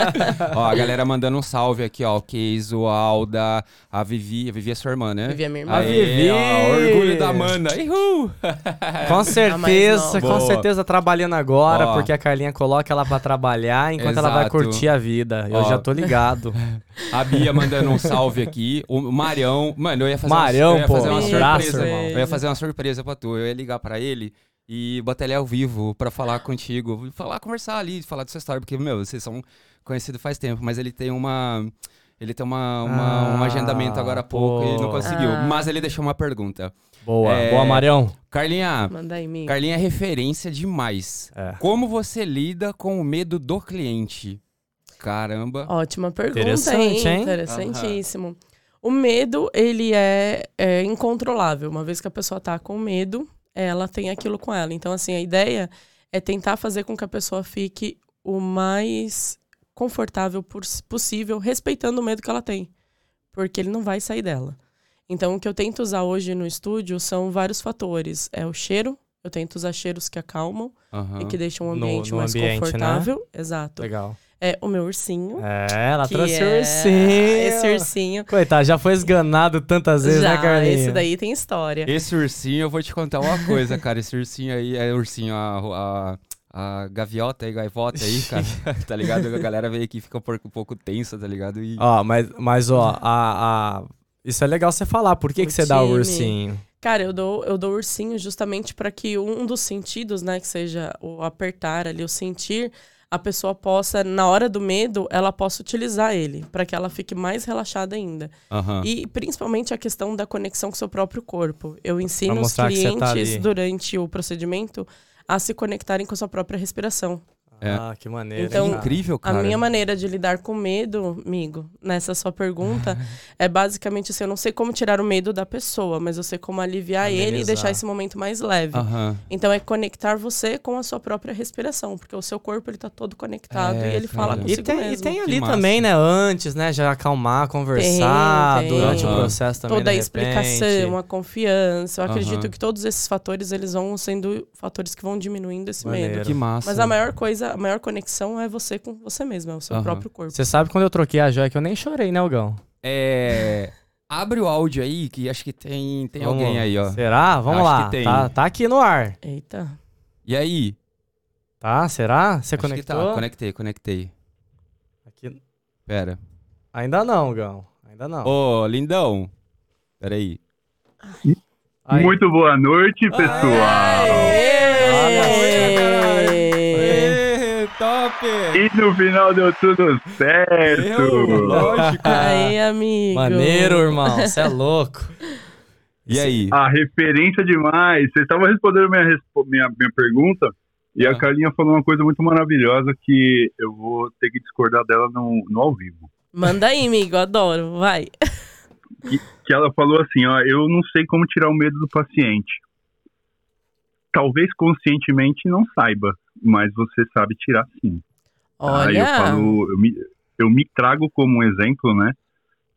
ó, a galera mandando um salve aqui, ó. O Keizo, a Alda, a Vivi. A Vivi é sua irmã, né? Vivi é minha irmã. A Vivi! ó, orgulho da Mana. Ihu! Com certeza, com Boa. certeza trabalhando agora, Ó. porque a Carlinha coloca ela pra trabalhar enquanto ela vai Exato. curtir a vida. Eu Ó. já tô ligado. A Bia mandando um salve aqui. O Marião. Mano, eu ia fazer Marião, uma, eu ia pô. fazer uma Um surpresa. irmão. Eu ia fazer uma surpresa pra tu. Eu ia ligar pra ele. e botar ele ao vivo pra falar contigo, falar, conversar ali, falar da sua história, porque, meu, vocês são conhecidos faz tempo, mas ele tem uma. Ele tem uma, uma- um Ah, agendamento agora há pouco e não pô. conseguiu. Ah. Mas ele deixou uma pergunta. Boa, É, boa, Marião. Carlinha, Manda aí, amigo. Carlinha é referência demais. É. Como você lida com o medo do cliente? Caramba. Ótima pergunta, Interessante, hein? hein? Interessantíssimo. O medo, ele é, é incontrolável. Uma vez que a pessoa tá com medo, ela tem aquilo com ela. Então, assim, a ideia é tentar fazer com que a pessoa fique o mais confortável possível, respeitando o medo que ela tem. Porque ele não vai sair dela. Então, o que eu tento usar hoje no estúdio são vários fatores. É o cheiro. Eu tento usar cheiros que acalmam Aham. e que deixam o No- ambiente no mais ambiente, né? confortável. Exato. Legal. É o meu ursinho. É, ela trouxe é o ursinho. Esse ursinho. Coitado, já foi esganado tantas vezes, Já, né, Carlinhos? esse daí tem história. Esse ursinho, eu vou te contar uma coisa, cara. Esse ursinho aí é ursinho, a, a, a gaviota e gaivota aí, cara. tá ligado? A galera veio aqui e fica um pouco, um pouco tensa, tá ligado? E... Ó, mas, mas ó, a, a- isso é legal você falar. Por que, O que você dá o ursinho? Cara, eu dou, eu dou ursinho justamente para que um dos sentidos, né, que seja o apertar ali, o sentir, a pessoa possa, na hora do medo, ela possa utilizar ele, para que ela fique mais relaxada ainda. Aham. E principalmente a questão da conexão com o seu próprio corpo. Eu ensino os tá clientes ali. durante o procedimento a se conectarem com a sua própria respiração. É. Ah, que maneiro. Então, cara? Incrível, A cara. minha maneira de lidar com medo, amigo, nessa sua pergunta, é basicamente assim, eu não sei como tirar o medo da pessoa, mas eu sei como aliviar ele e Amenizar. deixar esse momento mais leve. Aham. Então é conectar você com a sua própria respiração, porque o seu corpo ele tá todo conectado É, e ele fala cara. E consigo tem, e mesmo. tem Que ali também, né, antes, né, já acalmar, conversar Tem, durante tem. o processo também, Toda a explicação, a confiança. Eu acredito Aham. que todos esses fatores eles vão sendo fatores que vão diminuindo esse Maneiro. medo. Que massa. Mas a maior coisa, a maior conexão é você com você mesmo, é o seu Aham. próprio corpo. Você sabe quando eu troquei a joia que eu nem chorei, né, Algão? É... Abre o áudio aí, que acho que tem, tem Vamos- alguém aí, ó. Será? Vamos Acho lá. que tem. Tá, tá aqui no ar. Eita. E aí? Tá? Será? Você Acho que conectou? tá. Conectei, conectei. Aqui- Pera. Ainda não, Gão. Ainda não. Ô, lindão. Pera aí. Aí. Muito boa noite, pessoal. Ê, top! E no final deu tudo certo. lógico. Aí, amigo. Maneiro, irmão. Você é louco. E aí? A referência demais. Vocês estavam respondendo minha, minha, minha pergunta e Ah. a Carlinha falou uma coisa muito maravilhosa que eu vou ter que discordar dela no, no ao vivo. Manda aí, amigo. Adoro. Vai. Que ela falou assim, ó, eu não sei como tirar o medo do paciente. Talvez conscientemente não saiba, mas você sabe tirar sim. Aí Olha. eu falo, eu me, eu me trago como um exemplo, né?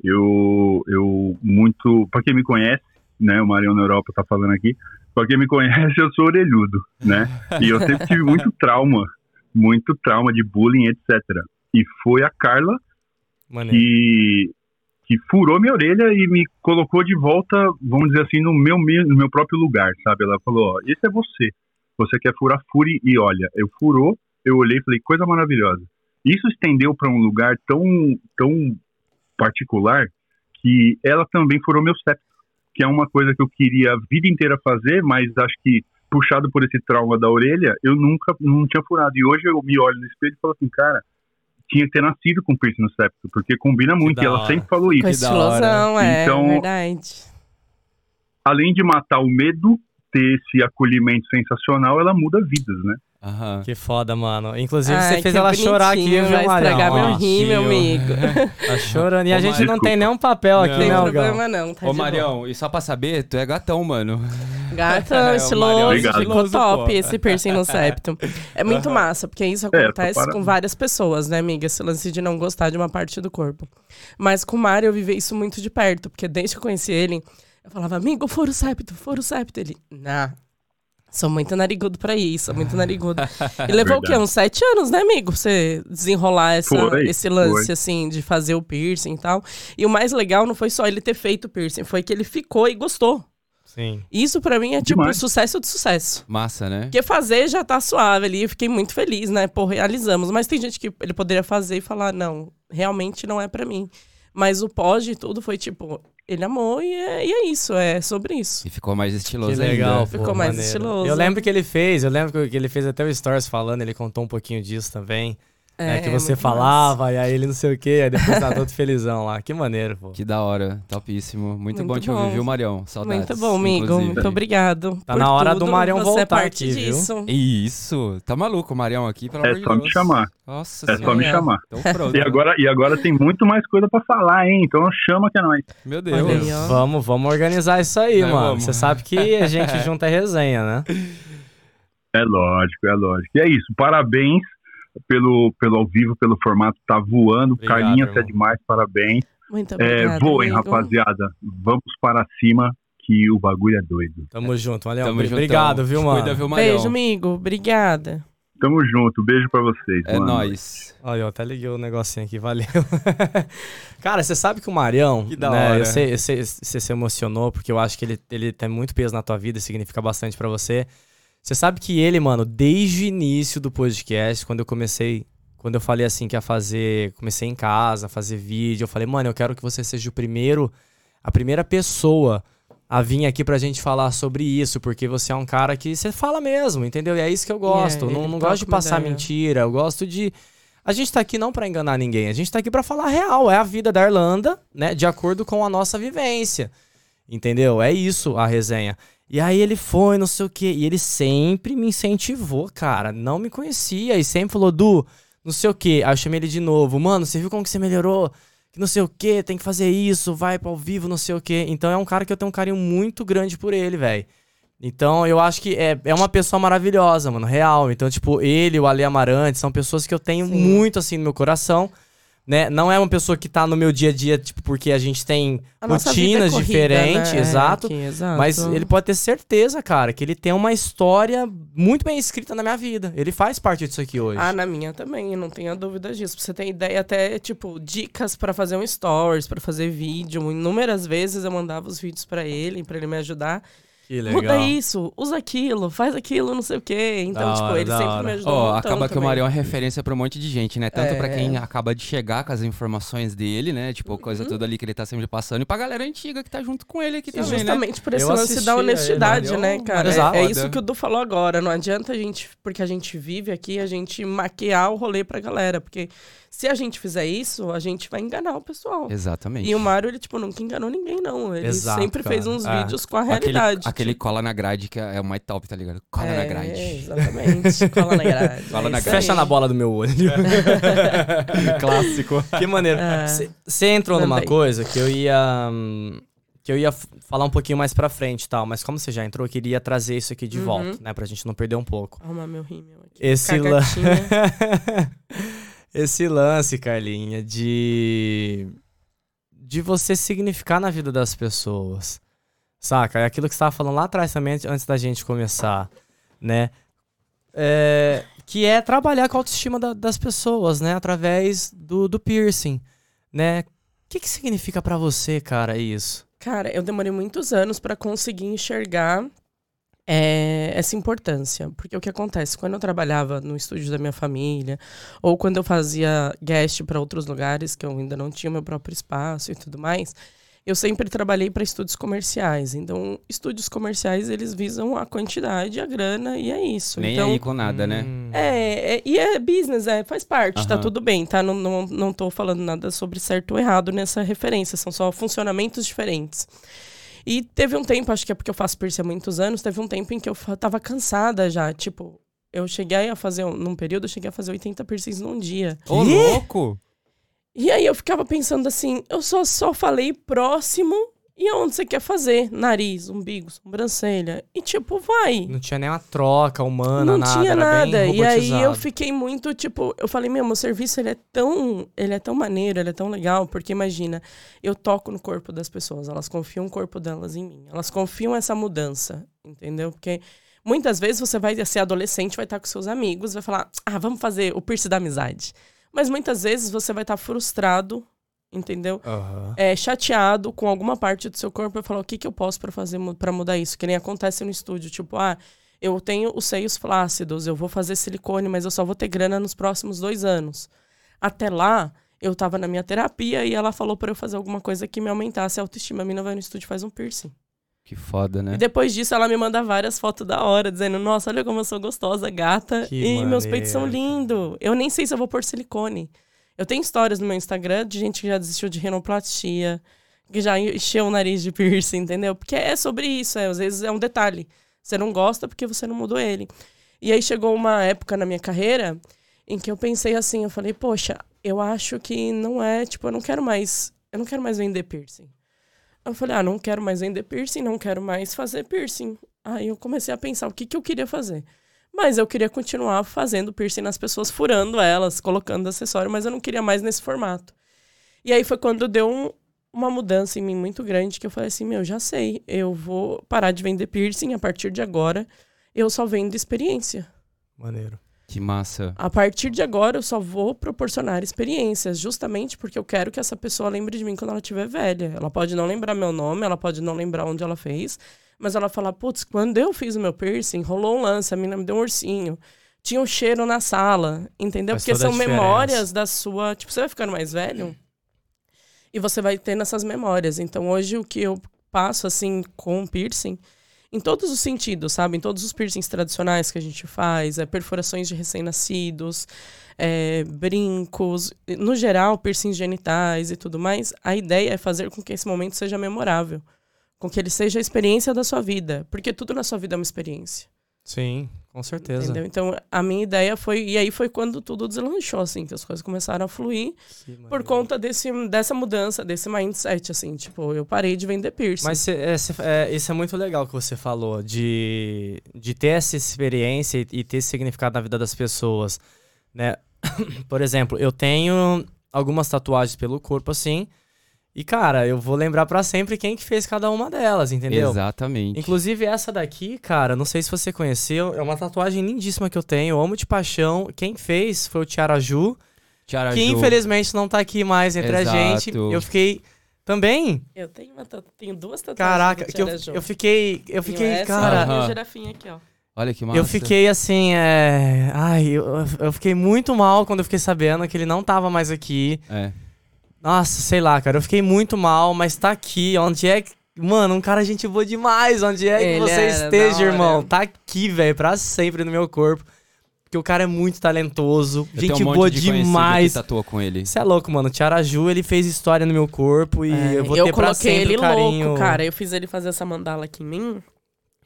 Eu, eu muito, para quem me conhece, né? O Marião na Europa tá falando aqui. Pra quem me conhece, eu sou orelhudo, né? E eu sempre tive muito trauma, muito trauma de bullying, etc. E foi a Carla Maneiro. que, que furou minha orelha e me colocou de volta, vamos dizer assim, no meu, me- no meu próprio lugar, sabe? Ela falou, ó, esse é você. Você quer furar, fure e olha. Eu furou, eu olhei e falei, coisa maravilhosa. Isso estendeu para um lugar tão, tão particular que ela também furou meu septo, que é uma coisa que eu queria a vida inteira fazer, mas acho que puxado por esse trauma da orelha, eu nunca não tinha furado. E hoje eu me olho no espelho e falo assim, cara, tinha que ter nascido com piercing no septo, porque combina muito. E ela hora. sempre falou isso. Com estilosão, é Então- verdade. Além de matar o medo, ter esse acolhimento sensacional, ela muda vidas, né? Aham. Que foda, mano. Inclusive, Ai, você fez ela chorar aqui, viu, Vai Marião? estragar meu Ó, rim, meu amigo. Tá chorando. E a gente Marião. não tem nenhum papel aqui, Não. né, Tem problema não, tá Ô, boa. Marião, e só pra saber, tu é gatão, mano. Gata, É, o estiloso, Marião ficou top pô. esse piercing no septo. É muito Aham. massa, porque isso É, acontece para- com várias pessoas, né, amiga? Esse lance de não gostar de uma parte do corpo. Mas com o Mário eu vivi isso muito de perto, porque desde que eu conheci ele, eu falava, amigo, fora o septo, fora o septo. Ele, nah. Sou muito narigudo pra isso, sou muito narigudo. E levou o quê? Uns sete anos, né, amigo? Pra você desenrolar essa, Foi, esse lance, foi. assim, de fazer o piercing e tal. E o mais legal não foi só ele ter feito o piercing, foi que ele ficou e gostou. Sim. Isso pra mim é tipo Demais. sucesso de sucesso. Massa, né? Porque fazer já tá suave ali, eu fiquei muito feliz, né? Pô, realizamos. Mas tem gente que ele poderia fazer e falar, não, realmente não é pra mim. Mas o pós de tudo foi tipo, ele amou e é, e é isso, é sobre isso. E ficou mais estiloso Que legal, ainda. pô, Ficou mais maneiro. estiloso. Eu lembro que ele fez, eu lembro que ele fez até o Stories falando, ele contou um pouquinho disso também. É, que você muito falava, e aí ele não sei o quê, aí depois tá todo felizão lá. Que maneiro, pô. Que da hora, topíssimo. Muito, Muito bom te ouvir, viu, Marião? massa. Saudades. Muito bom, amigo. inclusive. Muito obrigado. Tá por na hora do tudo. Marião Você voltar é parte aqui, viu? disso. Isso, tá maluco o Marião aqui, pelo É amor de só me chamar. Nossa É só me Senhora. chamar. Então pronto. E agora, e agora tem muito mais coisa pra falar, hein? Então chama que é nóis. Meu Deus. Aí. Vamos, vamos organizar isso aí, Não, mano. vamos. Você sabe que a gente junta é resenha, né? É lógico, é lógico. E é isso. Parabéns pelo, pelo ao vivo, pelo formato. Tá voando. Obrigado, Carlinha, você é demais. Parabéns. Muito É, obrigada, voem, amigo. rapaziada. Vamos para cima que o bagulho é doido. Tamo junto, valeu. Tamo juntão. Obrigado, viu, mano? Cuida, viu? Beijo, amigo. Obrigada. Tamo junto. Beijo pra vocês. É mano. nóis. Olha, eu até liguei o negocinho aqui, valeu. Cara, você sabe que o Marião, Que da né, hora. eu sei, eu sei- você se emocionou, porque eu acho que ele, ele tem muito peso na tua vida e significa bastante pra você. Você sabe que ele, mano, desde o início do podcast, quando eu comecei, quando eu falei assim que ia fazer, comecei em casa, a fazer vídeo, eu falei, mano, eu quero que você seja o primeiro, a primeira pessoa a vir aqui pra gente falar sobre isso, porque você é um cara que você fala mesmo, entendeu? E é isso que eu gosto. ele não não gosto de passar ideia. mentira, eu gosto de a gente tá aqui não pra enganar ninguém, a gente tá aqui pra falar a real, é a vida da Irlanda, né, de acordo com a nossa vivência. Entendeu? É isso a resenha. E aí ele foi, não sei o quê, e ele sempre me incentivou, cara, não me conhecia e sempre falou: "Du, não sei o quê". Aí eu chamei ele de novo: "Mano, você viu como que você melhorou?" Que não sei o quê, tem que fazer isso, vai para ao vivo, não sei o quê. Então é um cara que eu tenho um carinho muito grande por ele, velho. Então eu acho que é, é uma pessoa maravilhosa, mano, real. Então, tipo, ele, o Ale Amarante, são pessoas que eu tenho Sim. muito assim no meu coração. Né? Não é uma pessoa que tá no meu dia a dia, tipo, porque a gente tem A é rotinas corrida, diferentes, né? exato. Aqui, exato. Mas ele pode ter certeza, cara, que ele tem uma história muito bem escrita na minha vida. Ele faz parte disso aqui hoje. Ah, na minha também, não tenha dúvida disso. Pra você ter ideia, até, tipo, dicas pra fazer um stories, pra fazer vídeo. Inúmeras vezes eu mandava os vídeos pra ele, pra ele me ajudar. Que Muda isso, usa aquilo, faz aquilo, não sei o quê. Então, Da tipo, hora, ele sempre hora. me ajudou. Montão acaba que o também. Marião é referência pra um monte de gente, né? Tanto pra É. quem acaba de chegar com as informações dele, né? Tipo, coisa Uhum. toda ali que ele tá sempre passando. E pra galera antiga que tá junto com ele aqui E também, né? justamente por esse lance da ele, honestidade, Marião, né, cara? Exato. É, é isso que o Du falou agora. Não adianta a gente, porque a gente vive aqui, a gente maquiar o rolê pra galera. Porque se a gente fizer isso, a gente vai enganar o pessoal. Exatamente. E o Mário, ele, tipo, nunca enganou ninguém, não. Ele Exato, sempre cara. fez uns É. vídeos com a Aquele, realidade. aquele tipo. cola na grade que é o mais top, tá ligado? Cola é, na grade. Exatamente. Cola na grade. Cola É na grade. Fecha na bola do meu olho. Clássico. que maneiro. É. Você entrou numa Também. coisa que eu ia. hum, Que eu ia falar um pouquinho mais pra frente e tal, mas como você já entrou, eu queria trazer isso aqui de Uhum. volta, né? Pra gente não perder um pouco. Arrumar meu rímel aqui. Esse, lan- Cagatinha. Esse lance, Carlinha, de. de você significar na vida das pessoas. Saca? É aquilo que você estava falando lá atrás também, antes da gente começar, né? É, que é trabalhar com a autoestima da- das pessoas, né? Através do, do piercing, né? O que, que significa pra você, cara, isso? Cara, eu demorei muitos anos pra conseguir enxergar é, essa importância. Porque o que acontece? Quando eu trabalhava no estúdio da minha família, ou quando eu fazia guest pra outros lugares, que eu ainda não tinha meu próprio espaço e tudo mais, eu sempre trabalhei para estúdios comerciais. Então, estúdios comerciais, eles visam a quantidade, a grana, e é isso. Nem então, aí com nada, né? Hum. É, é, e é business, é, faz parte, tá Aham. tudo bem, tá? Não, não, não tô falando nada sobre certo ou errado nessa referência, são só funcionamentos diferentes. E teve um tempo, acho que é porque eu faço piercing há muitos anos, teve um tempo em que eu tava cansada já, tipo, eu cheguei a fazer, um- num período, eu cheguei a fazer 80 piercings num dia. Ô, louco! E aí eu ficava pensando assim, eu só, só falei próximo e onde você quer fazer? Nariz, umbigo, sobrancelha. E tipo, vai. Não tinha nem uma troca humana, não nada. tinha era bem nada. E aí eu fiquei muito, tipo, eu falei, meu, meu serviço ele é tão, ele é tão maneiro, ele é tão legal, porque imagina, eu toco no corpo das pessoas, elas confiam o corpo delas em mim. Elas confiam essa mudança, entendeu? Porque muitas vezes você vai ser adolescente, vai estar com seus amigos, vai falar: "Ah, vamos fazer o piercing da amizade". Mas muitas vezes você vai estar frustrado, entendeu? Aham. é, chateado com alguma parte do seu corpo e falar o que, que eu posso para fazer para mudar isso, que nem acontece no estúdio, tipo, ah, eu tenho os seios flácidos, eu vou fazer silicone, mas eu só vou ter grana nos próximos dois anos. Até lá, Eu tava na minha terapia e ela falou pra eu fazer alguma coisa que me aumentasse a autoestima. A mina vai no estúdio e faz um piercing. Que foda, né? E depois disso, ela me manda várias fotos da hora, dizendo: Nossa, olha como eu sou gostosa, gata. Que e meus peitos são maneiro, lindos. Eu nem sei se eu vou pôr silicone. Eu tenho histórias no meu Instagram de gente que já desistiu de renoplastia, que já encheu o nariz de piercing, entendeu? Porque é sobre isso, é, às vezes é um detalhe. Você não gosta porque você não mudou ele. E aí chegou uma época na minha carreira em que eu pensei assim, eu falei, poxa, eu acho que não é, tipo, eu não quero mais, eu não quero mais vender piercing. Eu falei, ah, não quero mais vender piercing, não quero mais fazer piercing. Aí eu comecei a pensar o que, que eu queria fazer. Mas eu queria continuar fazendo piercing nas pessoas, furando elas, colocando acessório, mas eu não queria mais nesse formato. E aí foi quando deu um- uma mudança em mim muito grande, que eu falei assim, meu, já sei, eu vou parar de vender piercing a partir de agora, eu só vendo experiência. Maneiro. Que massa. A partir de agora, eu só vou proporcionar experiências, justamente porque eu quero que essa pessoa lembre de mim quando ela estiver velha. Ela pode não lembrar meu nome, ela pode não lembrar onde ela fez, mas ela fala, putz, quando eu fiz o meu piercing, rolou um lance, a menina me deu um ursinho. Tinha um cheiro na sala, entendeu? Faz porque são memórias da sua. Tipo, você vai ficando mais velho e você vai tendo essas memórias. Então, hoje, o que eu passo, assim, com piercing, em todos os sentidos, sabe? Em todos os piercings tradicionais que a gente faz, é, perfurações de recém-nascidos, é, brincos, no geral, piercings genitais e tudo mais, a ideia é fazer com que esse momento seja memorável. Com que ele seja a experiência da sua vida. Porque tudo na sua vida é uma experiência. Sim, com certeza. Entendeu? Então, a minha ideia foi. E aí foi quando tudo deslanchou, assim, que as coisas começaram a fluir Que por conta desse, dessa mudança, desse mindset, assim. Tipo, eu parei de vender piercing. Mas cê- é, cê- é, isso é muito legal que você falou, de, de ter essa experiência e, e ter esse significado na vida das pessoas, né? Por exemplo, eu tenho algumas tatuagens pelo corpo, assim, e, cara, eu vou lembrar pra sempre quem que fez cada uma delas, entendeu? Exatamente. Inclusive, essa daqui, cara, não sei se você conheceu, é uma tatuagem lindíssima que eu tenho, eu amo de paixão. Quem fez foi o Tiaraju, Tiara que infelizmente não tá aqui mais entre a gente. Exato. Eu fiquei também Eu tenho, uma tatu- tenho duas tatuagens. Caraca, do que eu, eu fiquei. Eu Tenho fiquei, essa cara. E Aham. a girafinha aqui, ó. Olha que massa. Eu fiquei assim, é. Ai, eu, eu fiquei muito mal quando eu fiquei sabendo que ele não tava mais aqui. É. Nossa, sei lá, cara, eu fiquei muito mal, mas tá aqui. Onde é que. Mano, um cara gente boa demais. Onde é que Ele você era esteja, irmão? Tá aqui, velho, pra sempre no meu corpo. Porque o cara é muito talentoso, Eu gente tenho um monte boa de demais. Que tatua com ele. Você é louco, mano. O Tiaraju, ele fez história no meu corpo e É, eu vou ter pra coloquei sempre ele o carinho. louco, cara. Eu fiz ele fazer essa mandala aqui em mim.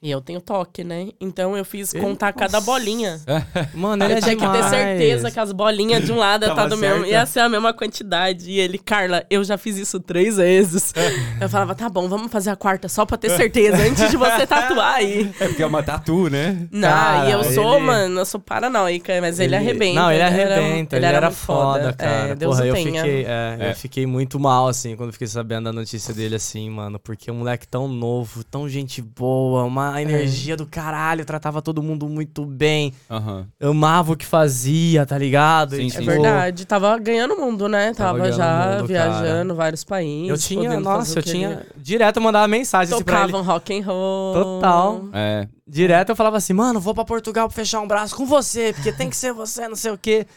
E eu tenho toque, né? Então eu fiz Ele- contar cada bolinha. Mano, ele eu é tinha que ter certeza que as bolinhas de um lado tá do mesmo. Ia ser a mesma quantidade. E ele, Carla, eu já fiz isso três vezes. eu falava, tá bom, vamos fazer a quarta só pra ter certeza, antes de você tatuar aí. É porque é uma tatu, né? Não, Cara, e eu sou, ele- mano, eu sou paranoica, mas ele, Ele- arrebenta. Não, ele era- arrebenta. Ele, era, muito foda, cara. É, Deus Porra, o eu tenha. fiquei, é, É. eu fiquei muito mal, assim, quando fiquei sabendo da notícia dele, assim, mano. Porque um moleque tão novo, tão gente boa, uma É. energia do caralho, tratava todo mundo muito bem, Aham. amava o que fazia, tá ligado? Sim, E, sim. É tipo, verdade, tava ganhando o mundo, né? Tava Tava, já mundo, viajando vários países. Eu tinha, nossa, eu que tinha. ele- Direto eu mandava mensagem assim pra ele. Tocavam rock and roll. Total. É. Direto eu falava assim, mano, vou pra Portugal pra fechar um braço com você, porque tem que ser você, não sei o quê.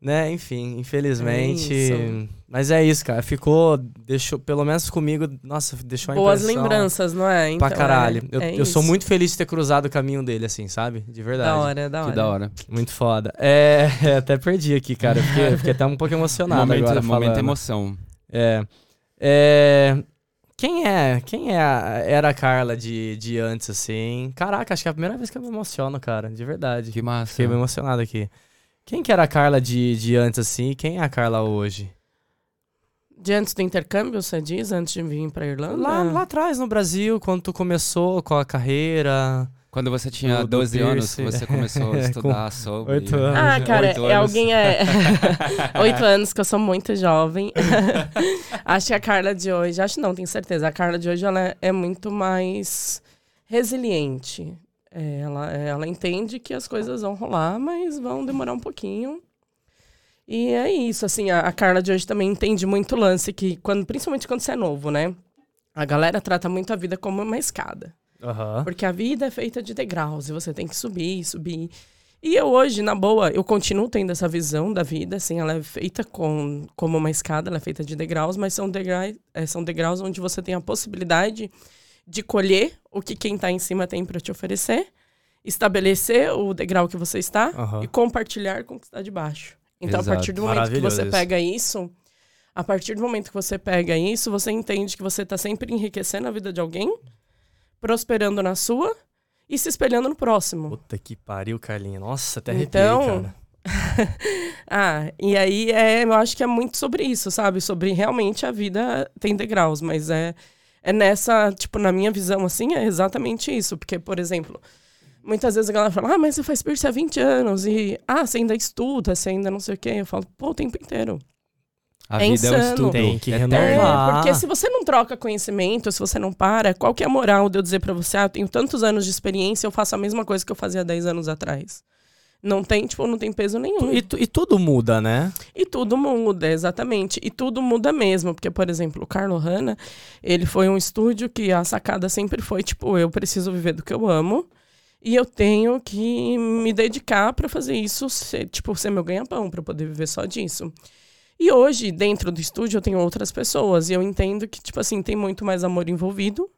Né, enfim, infelizmente. É isso. mas é isso, cara. Ficou, deixou, pelo menos comigo, nossa, deixou a Boas lembranças, não é? Então, pra caralho. é- eu é eu sou muito feliz de ter cruzado o caminho dele, assim, sabe? De verdade. Da hora, da hora. Que da hora. Muito foda. É, até perdi aqui, cara. Eu fiquei, fiquei até um pouco emocionado momento, agora momento falando. emoção. É. É. Quem é? Quem é a- era a Carla de, de antes, assim? Caraca, acho que é a primeira vez que eu me emociono, cara. De verdade. Que massa. Fiquei bem emocionado aqui. Quem que era a Carla de, de antes, assim? E quem é a Carla hoje? De antes do intercâmbio, você diz? Antes de vir pra Irlanda? Lá, lá atrás, no Brasil, quando tu começou com a carreira. Quando você tinha Do- do 12 anos, piercing. você começou a estudar sobre... oito anos. Ah, cara, é anos. alguém é. Oito anos, que eu sou muito jovem. acho que a Carla de hoje, acho não, tenho certeza. A Carla de hoje ela é- é muito mais resiliente. É, ela, ela entende que as coisas vão rolar, mas vão demorar um pouquinho. E é isso, assim, a, a Carla de hoje também entende muito o lance que, quando, principalmente quando você é novo, né? A galera trata muito a vida como uma escada. Aham. Porque a vida é feita de degraus e você tem que subir, subir. E eu hoje, na boa, eu continuo tendo essa visão da vida, assim, ela é feita com, como uma escada, ela é feita de degraus, mas são degraus, é, são degraus onde você tem a possibilidade de colher o que quem está em cima tem para te oferecer, estabelecer o degrau que você está Aham. e compartilhar com o que está de baixo. Então, Exato. a partir do momento que você pega isso, a partir do momento que você pega isso, você entende que você está sempre enriquecendo a vida de alguém, prosperando na sua e se espelhando no próximo. Puta que pariu, Carlinha. Nossa, até arrepiei, Então, cara. ah, e aí é, eu acho que é muito sobre isso, sabe? Sobre realmente a vida tem degraus, mas é, é nessa, tipo, na minha visão, assim, é exatamente isso. Porque, por exemplo, muitas vezes a galera fala, ah, mas você faz piercing há 20 anos, e ah, você ainda estuda, você ainda não sei o quê. Eu falo, pô, o tempo inteiro. A É vida é um insano. estudo. Tem que eterno. renovar. É, porque se você não troca conhecimento, se você não para, qual que é a moral de eu dizer pra você, ah, eu tenho tantos anos de experiência, eu faço a mesma coisa que eu fazia 10 anos atrás? Não tem, tipo, não tem peso nenhum. E, e tudo muda, né? E tudo muda, exatamente. E tudo muda mesmo. Porque, por exemplo, o Carlo Hanna, ele foi um estúdio que a sacada sempre foi, tipo, eu preciso viver do que eu amo. E eu tenho que me dedicar pra fazer isso, ser, tipo, ser meu ganha-pão, pra eu poder viver só disso. E hoje, dentro do estúdio, eu tenho outras pessoas. E eu entendo que, tipo assim, tem muito mais amor envolvido.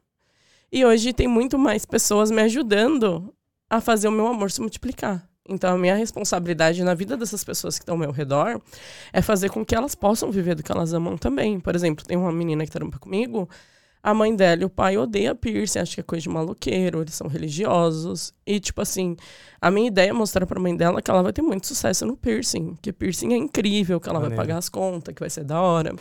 E hoje tem muito mais pessoas me ajudando a fazer o meu amor se multiplicar. Então, a minha responsabilidade na vida dessas pessoas que estão ao meu redor é fazer com que elas possam viver do que elas amam também. Por exemplo, tem uma menina que trampa comigo, a mãe dela e o pai odeiam piercing, acha que é coisa de maloqueiro, eles são religiosos. E, tipo assim, a minha ideia é mostrar pra mãe dela que ela vai ter muito sucesso no piercing, que piercing é incrível, que ela Maneiro. vai pagar as contas, que vai ser da hora.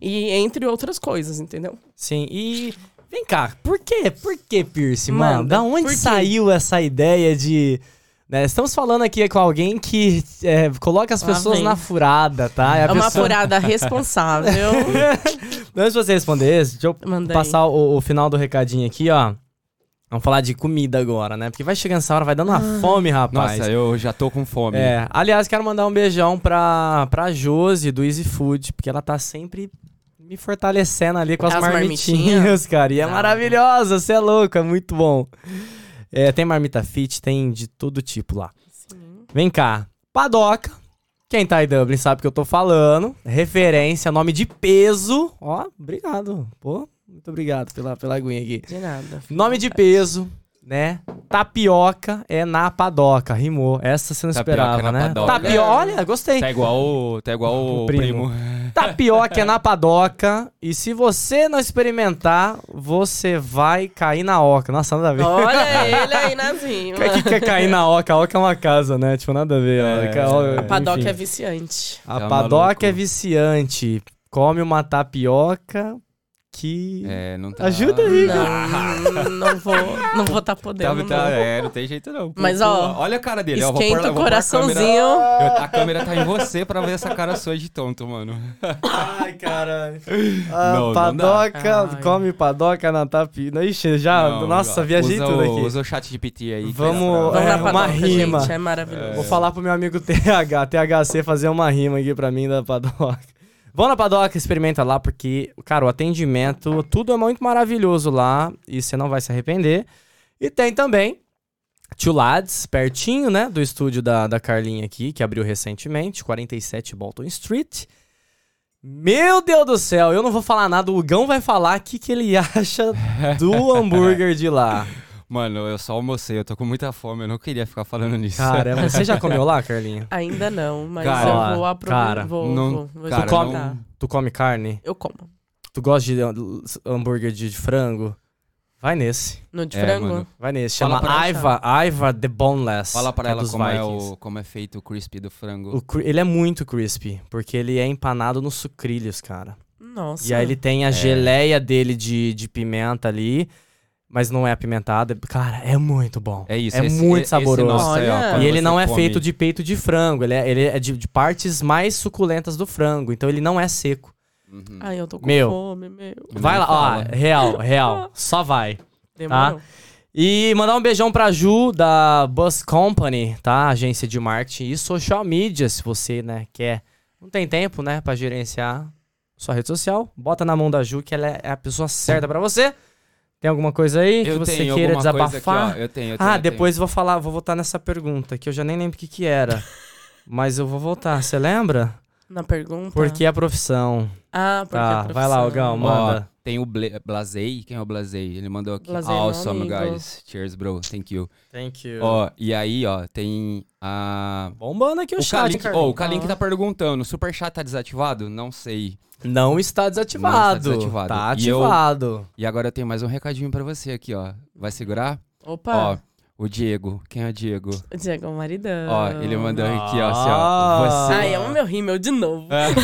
E entre outras coisas, entendeu? Sim, e vem cá, por quê? Por que piercing, mano? Manda, Da onde saiu essa ideia de... né, estamos falando aqui com alguém que é, coloca as Lá pessoas vem. na furada, tá? É uma pessoa- furada responsável. Antes de você responder deixa eu Mandei. passar o, o final do recadinho aqui, ó. Vamos falar de comida agora, né? Porque vai chegando essa hora, vai dando uma fome, rapaz. Nossa, eu já tô com fome. É, aliás, quero mandar um beijão pra, pra Josi do Easy Food, porque ela tá sempre me fortalecendo ali com as, As marmitinhas, marmitinhas? cara. E é Ah. maravilhosa, você é louco, é muito bom. É, tem marmita fit, tem de todo tipo lá. Sim. Vem cá, Padoca. Quem tá em Dublin sabe o que eu tô falando. Referência, nome de peso. Ó, obrigado. Pô, muito obrigado pela, pela aguinha aqui. De nada. Nome de peso, né? Tapioca é na padoca. Rimou. Essa você não Tapioca esperava, na né? padoca. Tapioca, olha, gostei. Tá igual, o- tá igual o, O primo. primo. Tapioca é na padoca. E se você não experimentar, você vai cair na oca. Nossa, nada a ver. Olha ele aí, Nazinho. O que que é cair na oca? A oca é uma casa, né? Tipo, nada a ver. É. A oca- A padoca enfim. é viciante. A Tá padoca maluco. é viciante. Come uma tapioca que. É, não tá... Ajuda aí, Não, não vou, não vou tá Tá, podendo. tá, não. é, não tem jeito não. Pô, Mas, pô, ó, olha a cara dele. ó, vou pôr- Esquenta o vou pôr a coraçãozinho. câmera- a câmera tá em você pra ver essa cara sua de tonto, mano. Ai, caralho. A Não, não padoca, Ai. come padoca na tapioca. Ixi, já. Não, nossa, viajei usa tudo o- aqui. Usa o chat GPT aí. que Vamos- É, na uma rima. gente. É maravilhoso. Vou falar pro meu amigo TH, THC, fazer uma rima aqui pra mim da padoca. Vão na padoca, experimenta lá, porque, cara, o atendimento, tudo é muito maravilhoso lá e você não vai se arrepender. E tem também Two Lads, pertinho, né, do estúdio da, da Carlinha aqui, que abriu recentemente, 47 Bolton Street. Meu Deus do céu, eu não vou falar nada, o Gão vai falar o que, que ele acha do hambúrguer de lá. Mano, eu só almocei, eu tô com muita fome, eu não queria ficar falando nisso. Caramba, você já comeu lá, Carlinha? Ainda não, mas Cara, eu vou aproveitar. cara, vou, não- vou, vou cara, experimentar. não- Tu come carne? Eu como. Tu gosta de hambúrguer de, de frango? Vai nesse. No de É, frango? mano. Vai nesse. Chama Aiva, Aiva The Boneless. Fala pra é ela como é, o, como é feito o crispy do frango. O ele é muito crispy, porque ele é empanado nos sucrilhos, cara. Nossa. E aí ele tem a geleia dele de, de pimenta ali, mas não é apimentado. Cara, é muito bom. É isso, É esse- muito esse saboroso. ó, quando E ele não é come- feito de peito de frango, ele é, ele é de, de partes mais suculentas do frango, então ele não é seco. Uhum. Ai, eu tô com Meu. fome, meu. Vai lá, ó, real, real, só vai. Demorou. E mandar um beijão pra Ju, da Bus Company, tá? Agência de marketing e social media, se você, né, quer. Não tem tempo, né, pra gerenciar sua rede social. Bota na mão da Ju, que ela é a pessoa certa pra você. Tem alguma coisa aí que Eu você tenho queira desabafar? aqui, ó. Eu tenho, eu tenho, ah, eu tenho. depois eu vou falar, vou voltar nessa pergunta, que eu já nem lembro o que que era. Mas eu vou voltar, você lembra? Na pergunta. Por que a profissão? Ah, porque Tá, a vai lá, profissão. Ogão, Ó, manda. tem o Bla Blazei. Quem é o Blazei? Ele mandou aqui. Blazei é meu awesome, amigo. guys. Cheers, bro. Thank you. Thank you. Ó, e aí, ó, tem a. Bombando aqui o, O chat, Kalink, ó, o Kalink tá perguntando: o superchat tá desativado? Não sei. Não está desativado. Não está desativado. Tá E eu- ativado. E agora eu tenho mais um recadinho pra você aqui, ó. Vai segurar? Opa, Ó, o Diego. Quem é o Diego? o Diego é o maridão. Ó, ele mandou aqui, ó, assim, Ah. ó. Você. Ai, é o meu rímel de novo. É.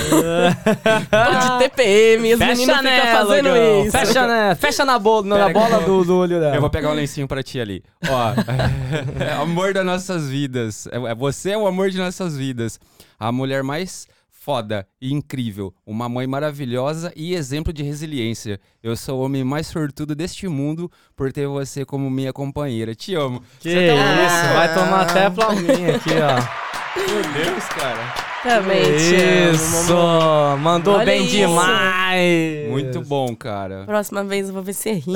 Tô de TPM, os meninos ficam fazendo isso. Fecha, né? Fecha na, bo na Pera bola do, do olho dela. Eu vou pegar um lencinho pra ti ali. Ó, é amor das nossas vidas. É, é- você é o amor de nossas vidas. A mulher mais foda e incrível. Uma mãe maravilhosa e exemplo de resiliência. Eu sou o homem mais sortudo deste mundo por ter você como minha companheira. Te amo. Que tá isso, vai tomar até palminha aqui, ó. Meu Deus, cara. Também te Isso, amo. mandou Olha bem isso. demais. Muito bom, cara. Próxima vez eu vou ver se ri.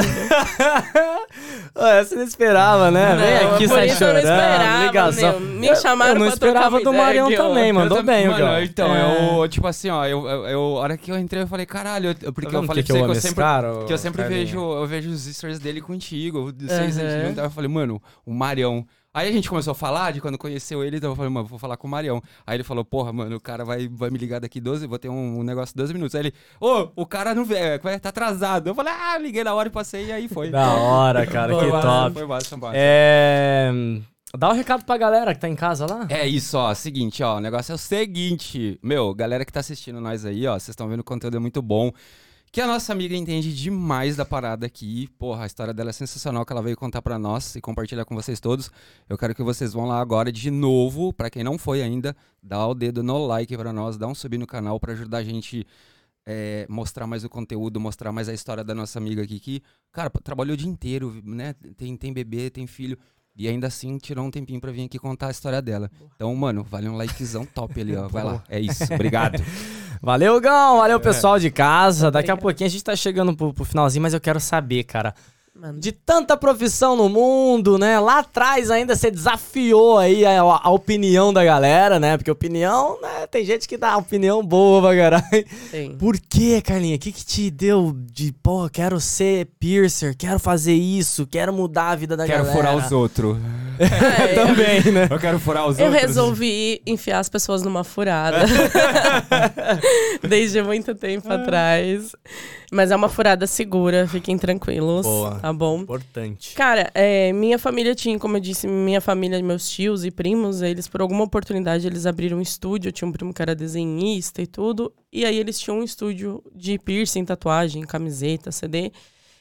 Ué, Você não esperava, né? Vem Não, aqui, por sai isso eu não chorando, esperava, ligação. meu. Me chamaram eu não esperava do Marião aqui, também, mandou Eu bem. Mano, então, É. eu, tipo assim, ó, eu, eu, eu- a hora que eu entrei, eu falei, caralho, eu- porque Tá eu falei que pra que eu você que eu sempre, cara, que eu sempre Carlinhos? vejo, eu vejo os stories dele contigo, vocês uhum. eu falei, mano, o Marião. Aí a gente começou a falar de quando conheceu ele, então eu falei, mano, vou falar com o Marião. Aí ele falou, porra, mano, o cara vai, vai me ligar daqui 12, vou ter um, um negócio de 12 minutos. Aí ele, ô, o cara não veio, é, tá atrasado. Eu falei, ah, liguei na hora e passei, e aí foi. Da hora, cara, que massa, top. Foi massa, foi massa. É... Dá um recado pra galera que tá em casa lá. É isso, ó. Seguinte, ó. O negócio é o seguinte. Meu, galera que tá assistindo nós aí, ó. Vocês estão vendo o conteúdo é muito bom. Que a nossa amiga entende demais da parada aqui. Porra, a história dela é sensacional que ela veio contar pra nós e compartilhar com vocês todos. Eu quero que vocês vão lá agora de novo, pra quem não foi ainda, dá o dedo no like pra nós, dá um subir no canal pra ajudar a gente é, mostrar mais o conteúdo, mostrar mais a história da nossa amiga aqui que, cara, trabalhou o dia inteiro, né? Tem, tem bebê, tem filho. E ainda assim tirou um tempinho pra vir aqui contar a história dela. Então, mano, vale um likezão top ali, ó. Vai lá. É isso. Obrigado. Valeu, Gão. É. Valeu, pessoal de casa. Daqui a pouquinho a gente tá chegando pro, pro finalzinho, mas eu quero saber, cara. Mano, De tanta profissão no mundo, né? Lá atrás ainda você desafiou aí a, a opinião da galera, né? Porque opinião, né? Tem gente que dá opinião boa pra caralho. tem. Por que, Carlinha? O que, que te deu de, pô, quero ser piercer, quero fazer isso, quero mudar a vida da quero galera? furar os outros. É, Também, né? Eu quero furar os Eu outros. resolvi enfiar as pessoas numa furada. Desde muito tempo atrás. Mas é uma furada segura, fiquem tranquilos. Boa. Tá bom? Importante. Cara, é, minha família tinha, como eu disse, minha família, meus tios e primos, eles, por alguma oportunidade, eles abriram um estúdio. Eu tinha um primo que era desenhista e tudo. E aí eles tinham um estúdio de piercing, tatuagem, camiseta, CD.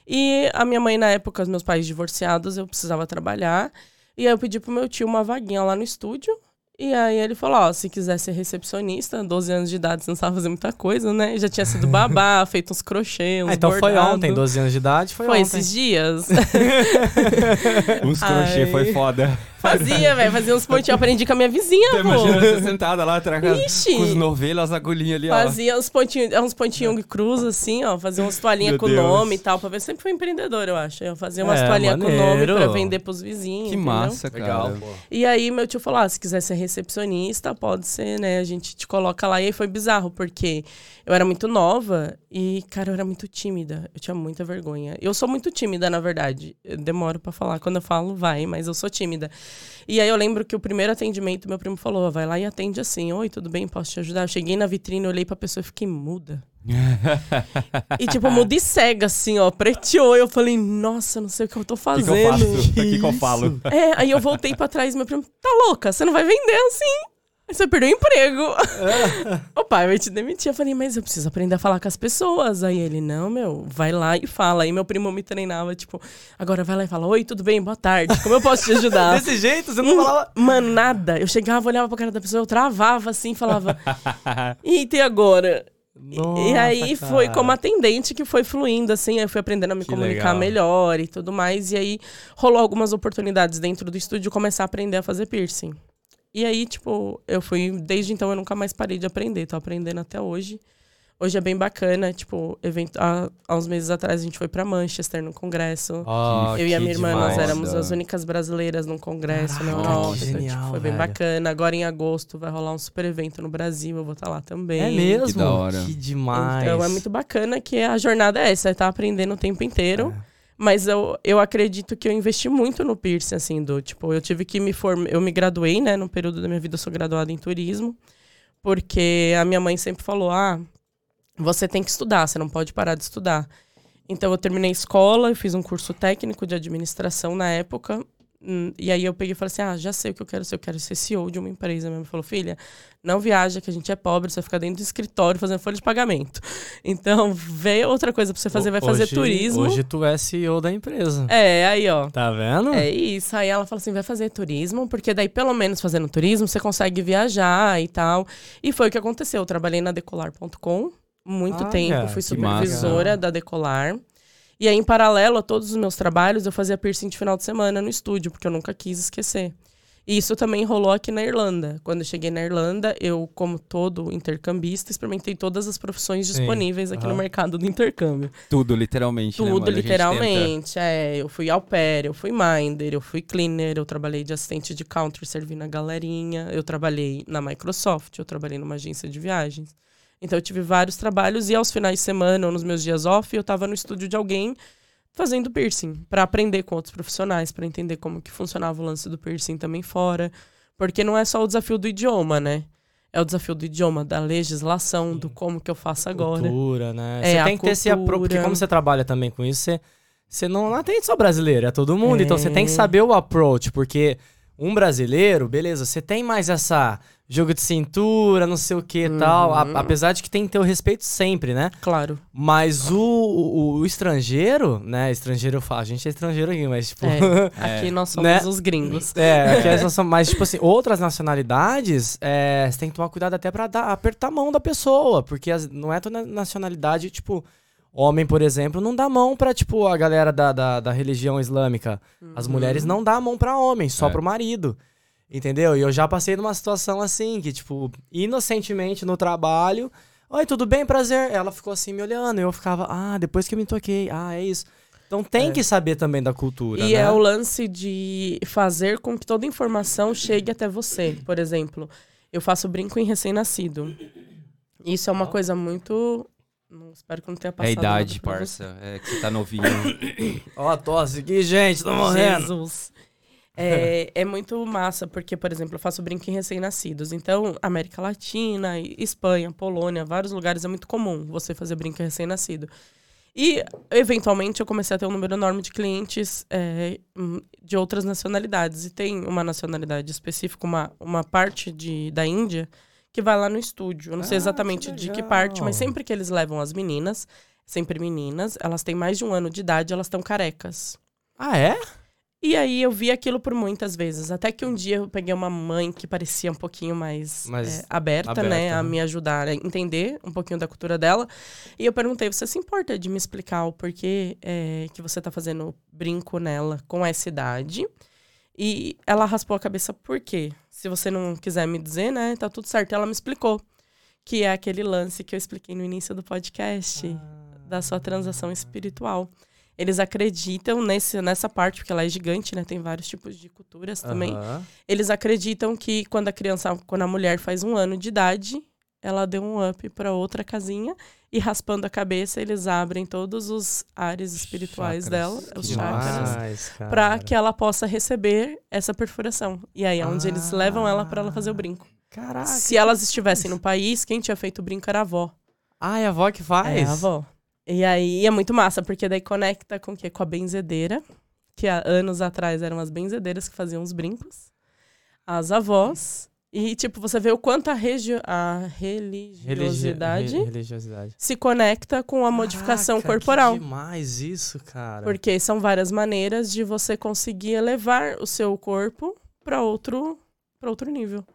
E a minha mãe, na época, os meus pais divorciados, eu precisava trabalhar. E aí eu pedi pro meu tio uma vaguinha lá no estúdio. E aí ele falou, ó, se quiser ser recepcionista, 12 anos de idade, você não sabe fazer muita coisa, né? Já tinha sido babá, feito uns crochê, uns Ah, então foi bordado. ontem, 12 anos de idade, foi, Foi ontem. esses dias. Uns crochê Ai. foi foda. Fazia, velho. Fazia uns pontinhos. Aprendi com a minha vizinha, Você pô. imagina você sentada lá atrás Ixi. com os novelos, as agulhinhas ali, ó. Fazia uns pontinhos, uns pontinhos cruz, assim, ó. Fazia umas toalhinhas Meu com Deus. nome e tal. Pra ver. Sempre fui empreendedor, eu acho. Eu fazia umas É, toalhinhas com nome maneiro. pra vender pros vizinhos. Que entendeu? massa, Legal, cara. pô. E aí, meu tio falou: ah, se quiser ser recepcionista, pode ser, né? A gente te coloca lá. E aí foi bizarro, porque eu era muito nova e, cara, eu era muito tímida. Eu tinha muita vergonha. Eu sou muito tímida, na verdade. Eu demoro pra falar. Quando eu falo, vai, mas eu sou tímida. E aí eu lembro que o primeiro atendimento, meu primo falou: vai lá e atende assim. Oi, tudo bem? Posso te ajudar? Eu cheguei na vitrine, olhei pra pessoa e fiquei muda. E tipo, muda e cega, assim, ó, preteou. Eu falei, nossa, não sei o que eu tô O que, fazendo. que eu faço? O que, que eu falo? É, aí eu voltei pra trás e meu primo, tá louca? Você não vai vender assim? Aí você perdeu o emprego. o pai vai te demitir. Eu falei, mas eu preciso aprender a falar com as pessoas. Aí ele, não, meu, vai lá e fala. Aí meu primo me treinava, tipo, agora vai lá e fala, oi, tudo bem, boa tarde, como eu posso te ajudar? Desse jeito, você não falava... Mano, nada. Eu chegava, olhava pra cara da pessoa, eu travava assim, falava, e agora? E- e Nossa, aí foi cara. como atendente que foi fluindo, assim, aí eu fui aprendendo a me Que comunicar legal. melhor e tudo mais. E aí rolou algumas oportunidades dentro do estúdio começar a aprender a fazer piercing. E aí, tipo, eu fui. Desde então eu nunca mais parei de aprender, tô aprendendo até hoje. Hoje é bem bacana, tipo, evento, há, há uns meses atrás a gente foi pra Manchester no congresso. Ó, eu e a minha irmã, nós demais. éramos Foda. as únicas brasileiras num congresso na Caraca, Europa. que então, genial, tipo, foi bem velho. bacana. Agora em agosto vai rolar um super evento no Brasil, eu vou estar lá também. É mesmo? Que da hora. Que demais. Então é muito bacana que a jornada é essa, é tá aprendendo o tempo inteiro. É. Mas eu, eu acredito que eu investi muito no piercing, assim, do tipo, eu tive que me formar. Eu me graduei, né? No período da minha vida, eu sou graduada em turismo. Porque a minha mãe sempre falou: ah, você tem que estudar, você não pode parar de estudar. Então eu terminei escola, eu fiz um curso técnico de administração na época. Hum, E aí eu peguei e falei assim: ah, já sei o que eu quero ser, eu quero ser CEO de uma empresa. Minha mãe falou: filha, não viaja, que a gente é pobre, você vai ficar dentro do escritório fazendo folha de pagamento. Então, vê outra coisa pra você fazer, vai fazer Hoje- turismo. Hoje tu é CEO da empresa. É, aí, ó. Tá vendo? É isso. Aí ela falou assim: vai fazer turismo, porque daí, pelo menos fazendo turismo, você consegue viajar e tal. E foi o que aconteceu. Eu trabalhei na decolar.com muito Olha, tempo, fui que supervisora da Decolar. E aí, em paralelo a todos os meus trabalhos, eu fazia piercing de final de semana no estúdio, porque eu nunca quis esquecer. E isso também rolou aqui na Irlanda. Quando eu cheguei na Irlanda, eu, como todo intercambista, experimentei todas as profissões Sim, disponíveis aqui no mercado do intercâmbio. Tudo, literalmente. né, Tudo, gente literalmente. É, eu fui au pair, eu fui minder, eu fui cleaner, eu trabalhei de assistente de counter servindo a galerinha, eu trabalhei na Microsoft, eu trabalhei numa agência de viagens. Então eu tive vários trabalhos e aos finais de semana ou nos meus dias off, eu tava no estúdio de alguém fazendo piercing, pra aprender com outros profissionais, pra entender como que funcionava o lance do piercing também fora, porque não é só o desafio do idioma, né? É o desafio do idioma, da legislação, do como que eu faço agora. Cultura, né? É, você tem que ter esse apro... Porque como você trabalha também com isso, você, você não atende só brasileiro, é todo mundo. É. Então você tem que saber o approach, porque um brasileiro, beleza, você tem mais essa jogo de cintura, não sei o que e tal. a- Uhum. apesar de que tem que ter o respeito sempre, né? Claro. Mas o, o, o estrangeiro, né? Estrangeiro eu falo, a gente é estrangeiro aqui, mas tipo. É, aqui nós somos Né? os gringos. É, aqui nós somos- mas, tipo assim, outras nacionalidades, é, você tem que tomar cuidado até pra dar, apertar a mão da pessoa, porque as- não é toda nacionalidade, tipo, homem, por exemplo, não dá mão pra, tipo, a galera da, da, da religião islâmica. As mulheres não dão mão pra homem, só É. pro marido. Entendeu? E eu já passei numa situação assim, que, tipo, inocentemente no trabalho. Oi, tudo bem? Prazer. Ela ficou assim me olhando. E eu ficava, ah, depois que eu me toquei. Ah, é isso. Então tem É. que saber também da cultura. E né? é o lance de fazer com que toda informação chegue até você. Por exemplo, eu faço brinco em recém-nascido. Isso é uma coisa muito. Não, espero que não tenha É a passado. idade, nada pra você. parça. É que você tá novinho. Ó, a tosse aqui, gente, tô morrendo. Jesus. É, é muito massa, porque, por exemplo, eu faço brinco em recém-nascidos. Então, América Latina, Espanha, Polônia, vários lugares é muito comum você fazer brinco em recém-nascido. E, eventualmente, eu comecei a ter um número enorme de clientes é, hum, de outras nacionalidades. E tem uma nacionalidade específica, uma, uma parte de, da Índia, que vai lá no estúdio. Eu não sei Ah, exatamente que de que parte, mas sempre que eles levam as meninas, sempre meninas, elas têm mais de um ano de idade, elas estão carecas. Ah, é? E aí eu vi aquilo por muitas vezes. Até que um dia eu peguei uma mãe que parecia um pouquinho mais, Mais é, aberta, aberta, né? A né? me ajudar a entender um pouquinho da cultura dela. E eu perguntei, você se importa de me explicar o porquê é, que você tá fazendo brinco nela com essa idade? E ela raspou a cabeça, por quê? Se você não quiser me dizer, né? Tá tudo certo. Ela me explicou. Que é aquele lance que eu expliquei no início do podcast da sua transação espiritual. Eles acreditam nesse, nessa parte, porque ela é gigante, né? Tem vários tipos de culturas também. Aham. Eles acreditam que quando a criança, quando a mulher faz um ano de idade, ela deu um up para outra casinha e raspando a cabeça, eles abrem todos os ares espirituais Chakras. dela, os chakras, para que ela possa receber essa perfuração. E aí é onde eles Ah. levam ela para ela fazer o brinco. Caraca. Se elas estivessem no país, quem tinha feito o brinco era a avó. Ah, é a avó que faz? É a avó. E aí é muito massa, porque daí conecta com o quê? Com a benzedeira, que há anos atrás eram as benzedeiras que faziam os brincos. As avós. E, tipo, você vê o quanto a, regio a Religi- religiosidade re- religiosidade. se conecta com a modificação Caraca, corporal. Que demais isso, cara. Porque são várias maneiras de você conseguir elevar o seu corpo para outro, pra outro nível.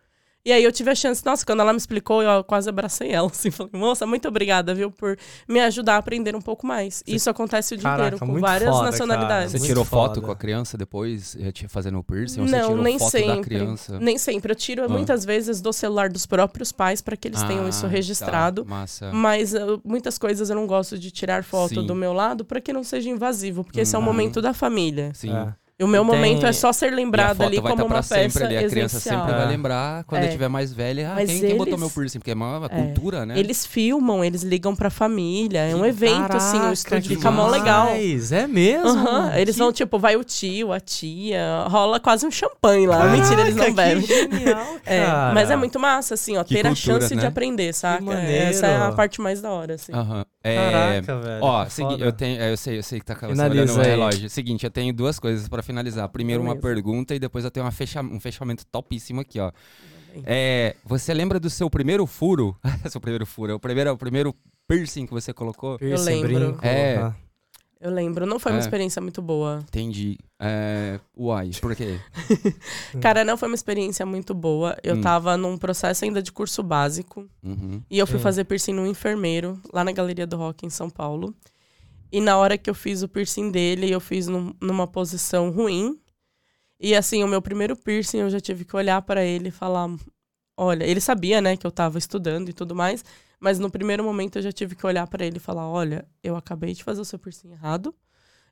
E aí eu tive a chance, nossa, quando ela me explicou, eu quase abracei ela, assim, falei, moça, muito obrigada, viu, por me ajudar a aprender um pouco mais. Isso acontece o dia Caraca, inteiro, com várias foda, nacionalidades. Você Muito tirou foto foda. com a criança depois, te- fazendo o piercing? ou você Não, tirou nem foto da sempre. criança? Nem sempre. Eu tiro muitas vezes do celular dos próprios pais para que eles tenham isso Ah, registrado. Tá, massa. Mas uh, muitas coisas eu não gosto de tirar foto Sim. do meu lado para que não seja invasivo, porque esse é o Uhum. momento da família. Sim. É. E o meu E momento tem- é só ser a lembrado ali como estar uma pra sempre peça ali. A criança essencial. sempre É. vai lembrar quando É. ele tiver mais velha. Ah, Mas quem, quem botou eles- meu piercing? Porque é uma É. cultura, né? Eles filmam, eles ligam pra família. É um evento, assim, o Caraca, estúdio fica mó legal. É mesmo? Aham, Eles Que vão, tipo, vai o tio, a tia, rola quase um champanhe lá. Mentira, eles não Caraca, bebem. Que genial, É, mas é muito massa, assim, ó, Que ter a cultura, chance de né? aprender, saca? maneiro. Essa é a parte mais da hora, assim. Aham. É, Caraca, velho. Ó, foda. eu tenho, é, eu sei, eu sei que tá Finaliza olhando o relógio. Seguinte, eu tenho duas coisas pra finalizar. Primeiro uma pergunta e depois eu tenho uma fecha, um fechamento topíssimo aqui, ó. É, você lembra do seu primeiro furo? seu primeiro furo, é o primeiro, é o primeiro piercing que você colocou? Piercing, lembro. brinco, É. aham. Eu lembro, não foi uma É. experiência muito boa. Entendi. É, uai, por quê? Cara, não foi uma experiência muito boa. Eu Hum. tava num processo ainda de curso básico. Uhum. E eu fui Hum. fazer piercing num enfermeiro, lá na Galeria do Rock, em São Paulo. E na hora que eu fiz o piercing dele, eu fiz num- numa posição ruim. E assim, o meu primeiro piercing, eu já tive que olhar pra ele e falar: Olha, ele sabia, né, que eu tava estudando e tudo mais. Mas no primeiro momento eu já tive que olhar pra ele e falar: Olha, eu acabei de fazer o seu piercing errado.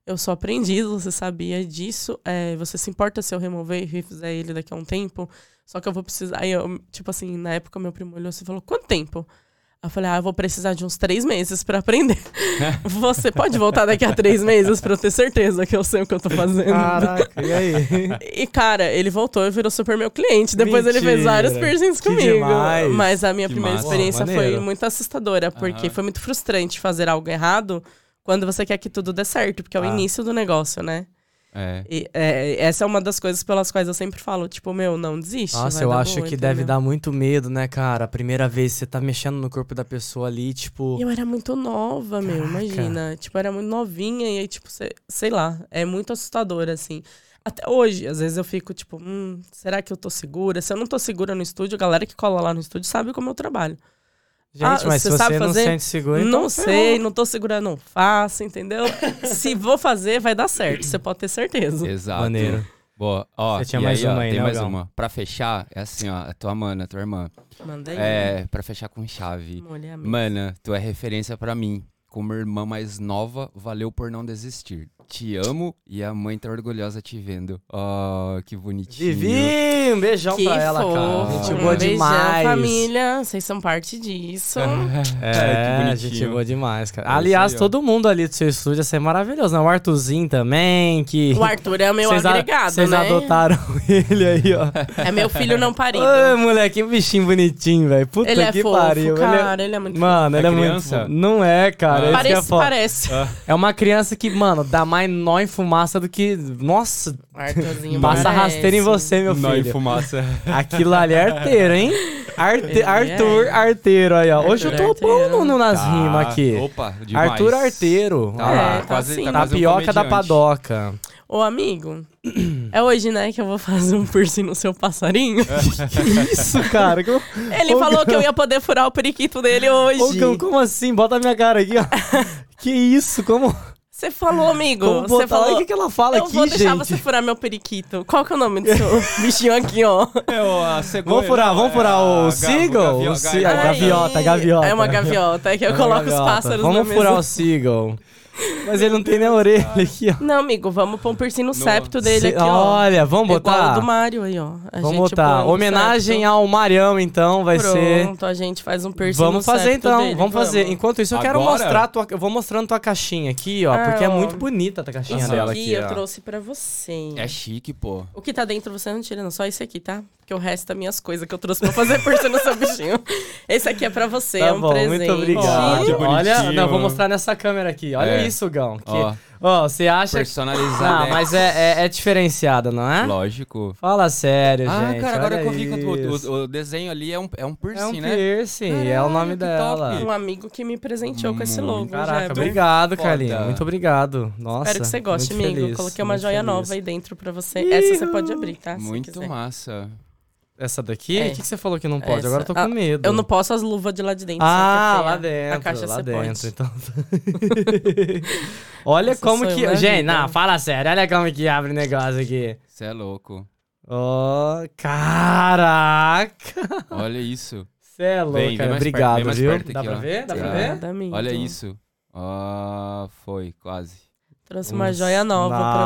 Eu sou aprendiz, você sabia disso. É, você se importa se eu remover e refizer ele daqui a um tempo? Só que eu vou precisar. Aí eu, tipo assim, na época meu primo olhou assim e falou: Quanto tempo? Eu falei, ah, eu vou precisar de uns três meses pra aprender. Você pode voltar daqui a três meses pra eu ter certeza que eu sei o que eu tô fazendo. Caraca, e aí? E, cara, ele voltou e virou super meu cliente. Depois ele fez Mentira. vários piercings Que comigo. demais. Mas a minha Que primeira massa. experiência Pô, foi muito assustadora, porque Aham. foi muito frustrante fazer algo errado quando você quer que tudo dê certo, porque é o Ah. início do negócio, né? É. E, é, essa é uma das coisas pelas quais eu sempre falo, tipo, meu, não desiste. Nossa, eu acho boa, que deve entendeu? dar muito medo, né, cara? A primeira vez que você tá mexendo no corpo da pessoa ali, tipo. Eu era muito nova, meu, Caraca. imagina. Tipo, eu era muito novinha e aí, tipo, cê- sei lá, é muito assustador, assim. Até hoje, às vezes eu fico, tipo, hum, será que eu tô segura? Se eu não tô segura no estúdio, a galera que cola lá no estúdio sabe como eu trabalho. Gente, Ah, mas se você não fazer? sente seguro, então não ferrou. sei, não tô segura, não faço, entendeu? Se vou fazer, vai dar certo, você pode ter certeza. Exato. Maneiro. Boa. Ó, Você tinha e mais aí, ó, uma aí, tem né, mais Gão? uma. Pra fechar, é assim, ó, a tua mana, a tua irmã. Manda aí. É, pra fechar com chave. Mana, tu é referência pra mim. Como irmã mais nova, valeu por não desistir. Te amo e a mãe tá orgulhosa te vendo. Ó, que bonitinho. Vivi, um beijão que pra ela, cara. fofo. Gente boa um beijão, demais. família. Vocês são parte disso. É, que bonitinho. gente boa demais, cara. É Aliás, aí, todo mundo ali do seu estúdio ia ser maravilhoso, né? O Arthurzinho também, que... O Arthur é o meu Vocês a- agregado, Vocês né? adotaram ele aí, ó. É meu filho não parido. Ai, moleque, que bichinho bonitinho, velho. Puta ele é que fofo, pariu. Ele é- cara. Ele é muito Mano, É ele é muito. criança? fofo. Não é, cara. Ah. Que é Parece, parece. É uma criança que, mano, dá mais nó em fumaça do que. Nossa, Arthurzinho passa rasteira em você, meu Nó e filho. fumaça. Aquilo ali é arteiro, hein? Arte... Ele Arthur é. Arteiro aí, ó. Hoje eu tô Arthur bom no, nas Tá. rimas aqui. Opa, demais. Arthur Arteiro. Tá. É, tá quase, assim. tá quase um Tapioca da padoca. Ô, amigo, é hoje, né, que eu vou fazer um piercing no seu passarinho? Que isso, cara? Como, Ele Ô, falou Gão. que eu ia poder furar o periquito dele hoje. Ô, Gão, como assim? Bota a minha cara aqui, ó. que isso? Como, Você falou, amigo. como Você falou. o que, que ela fala eu aqui, vou deixar gente. você furar meu periquito. Qual que é o nome do seu bichinho aqui, ó? É, a cegonha, Vamos furar, vamos é furar o Seagull? O a ga- gaviota, gaviota. É uma gaviota, é que eu É coloco os pássaros Vamos na mesa. furar o Seagull. Mas ele não tem nem a orelha aqui, ó. Não, amigo, vamos pôr um piercing no septo dele aqui, ó. Olha, vamos É igual botar? o do Mário aí, ó. A Vamos gente botar. põe um Homenagem septo. ao Marião, então, vai ser. Pronto, a gente faz um piercing Vamos no fazer septo então, dele, vamos fazer. Enquanto isso, eu quero Agora? mostrar tua, eu vou mostrando tua caixinha aqui, ó, Ah, porque é ó. muito bonita a caixinha Isso dela aqui aqui, eu ó. trouxe pra você. É chique, pô. O que tá dentro você não tira, não. Só esse aqui, tá? Porque o resto é minhas coisas que eu trouxe pra fazer piercing no seu bichinho. Esse aqui é pra você, Tá é um bom, presente. muito obrigado. Que Olha, não, eu vou mostrar nessa câmera aqui. Olha É. isso, Gão. Que, Ó, ó, você acha que personalizado. Ah, mas é, é, é diferenciada, não é? Lógico. Fala sério, Ah, gente. cara, agora que eu vi que o, isso. o- o desenho ali é um, é um É piercing, um né? piercing, é o nome dela. top. Um amigo que me presenteou com esse logo. Caraca, Jeber. obrigado. Carlinhos. Muito obrigado. Nossa. Espero que você goste, amigo. feliz, Coloquei uma joia feliz. nova aí dentro pra você. Essa você pode abrir, tá? Muito massa. Essa daqui? O É. que, que você falou que não pode? Essa. Agora eu tô com Ah, medo. Eu não posso as luvas de lá de dentro. Ah, é lá dentro. A caixa lá dentro, pode. então. olha Essa como que. Gente, vida. não, fala sério. Olha como que abre o negócio aqui. Você é louco. Ó, caraca! Olha isso. Você é louco, Vem, vem cara. perto, Obrigado, mais viu? perto Dá aqui, pra ó. ver? Dá pra ver? Olha isso. Ah, foi, quase. Trouxe uma joia nova pra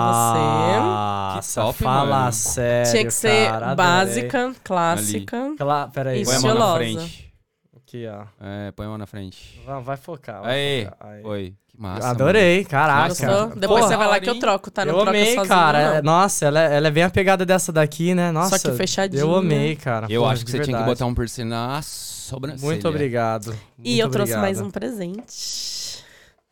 Nossa, Que top, fala mano. sério, você. Tinha que ser cara, adorei. básica, clássica. Cla peraí, Põe a mão na frente. aqui, ó. É, põe a mão na frente. Vai, vai focar. Vai Aê, focar. Aí. foi. Que massa. Adorei, caraca. Nossa, Gostou? Depois Porra, você vai lá que eu troco, tá? Não eu troca amei, sozinho, cara. não. Nossa, ela, é- ela é bem a pegada dessa daqui, né? Nossa. Só que fechadinha. Eu amei, cara. Eu Porra, acho que você tinha que verdade. botar um piercing na sobrancelha. Muito obrigado. E Muito eu trouxe mais obrigado. um presente.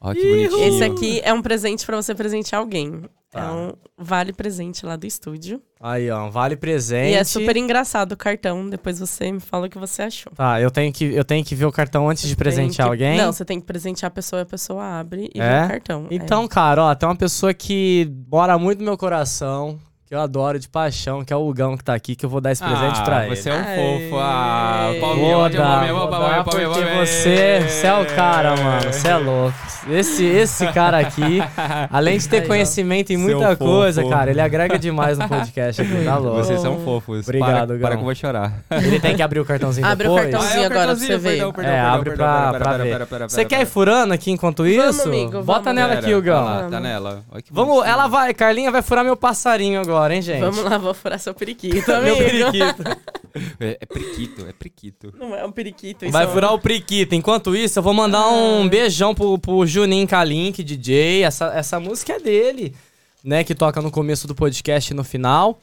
Ó, que bonitinho. Esse aqui é um presente pra você presentear alguém. Tá. É um vale presente lá do estúdio. Aí, ó, um vale presente. E é super engraçado o cartão. Depois você me fala o que você achou. Tá, eu tenho que, eu tenho que ver o cartão antes de Tem presentear que- alguém? Não, você tem que presentear a pessoa e a pessoa abre e É? vê o cartão. Então, cara, ó, tem uma pessoa que mora muito no meu coração, que eu adoro de paixão, que é o Hugão que tá aqui, que eu vou dar esse presente ah, pra ele. Você é um Aê. fofo. Ah, palminha, Vou dar, palminha, vou palminha, dar, palminha, porque você, você é o cara, mano. Você é louco. Esse, esse cara aqui, além de ter conhecimento em Seu muita fofo. coisa, cara, ele agrega demais no podcast aqui, tá louco. Vocês são fofos. Obrigado, para, Gão. para que eu vou chorar. Ele tem que abrir o cartãozinho Abre o depois. cartãozinho. agora pra você ver. É, abre pra- pra ver. Você quer ir furando aqui enquanto isso? amigo, Bota vamos. nela aqui, Hugão. Tá Vamos. nela. Vamos, ela vai, Carlinha vai furar meu passarinho agora, hein, gente? Vamos lá, vou furar seu periquito, Meu amigo. periquito. É, é priquito, é priquito. Não é um periquito, isso Vai é um- furar o priquito. Enquanto isso, eu vou mandar um beijão pro, pro Juninho Kalink, DJ. Essa, essa música é dele, né? Que toca no começo do podcast e no final.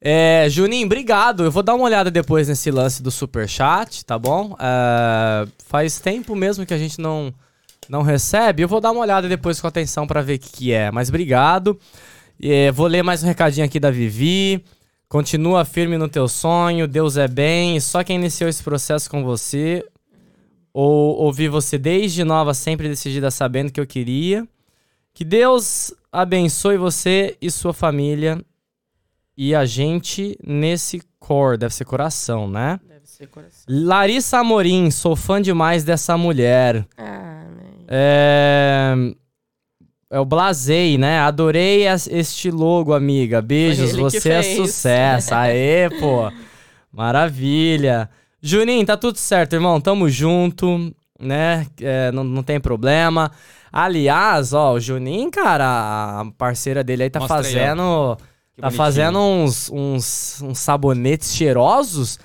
É, Juninho, obrigado. Eu vou dar uma olhada depois nesse lance do superchat, tá bom? É, faz tempo mesmo que a gente não, não recebe. Eu vou dar uma olhada depois com atenção pra ver o que, que é. Mas obrigado. É, vou ler mais um recadinho aqui da Vivi. Continua firme no teu sonho, Deus é bem, só quem iniciou esse processo com você, ou ouvi você desde nova, sempre decidida sabendo que eu queria. Que Deus abençoe você e sua família e a gente nesse cor, deve ser coração, né? Deve ser coração. Larissa Amorim, sou fã demais dessa mulher. Ah? É, é o Blazei, né? Adorei as- este logo, amiga. Beijos, ele você é sucesso. Aê, pô. Maravilha. Juninho, tá tudo certo, irmão. Tamo junto, né? É, não, não tem problema. Aliás, ó, o Juninho, cara, a parceira dele aí tá Mostra aí, fazendo. Que tá bonitinho. fazendo uns, uns, uns sabonetes cheirosos.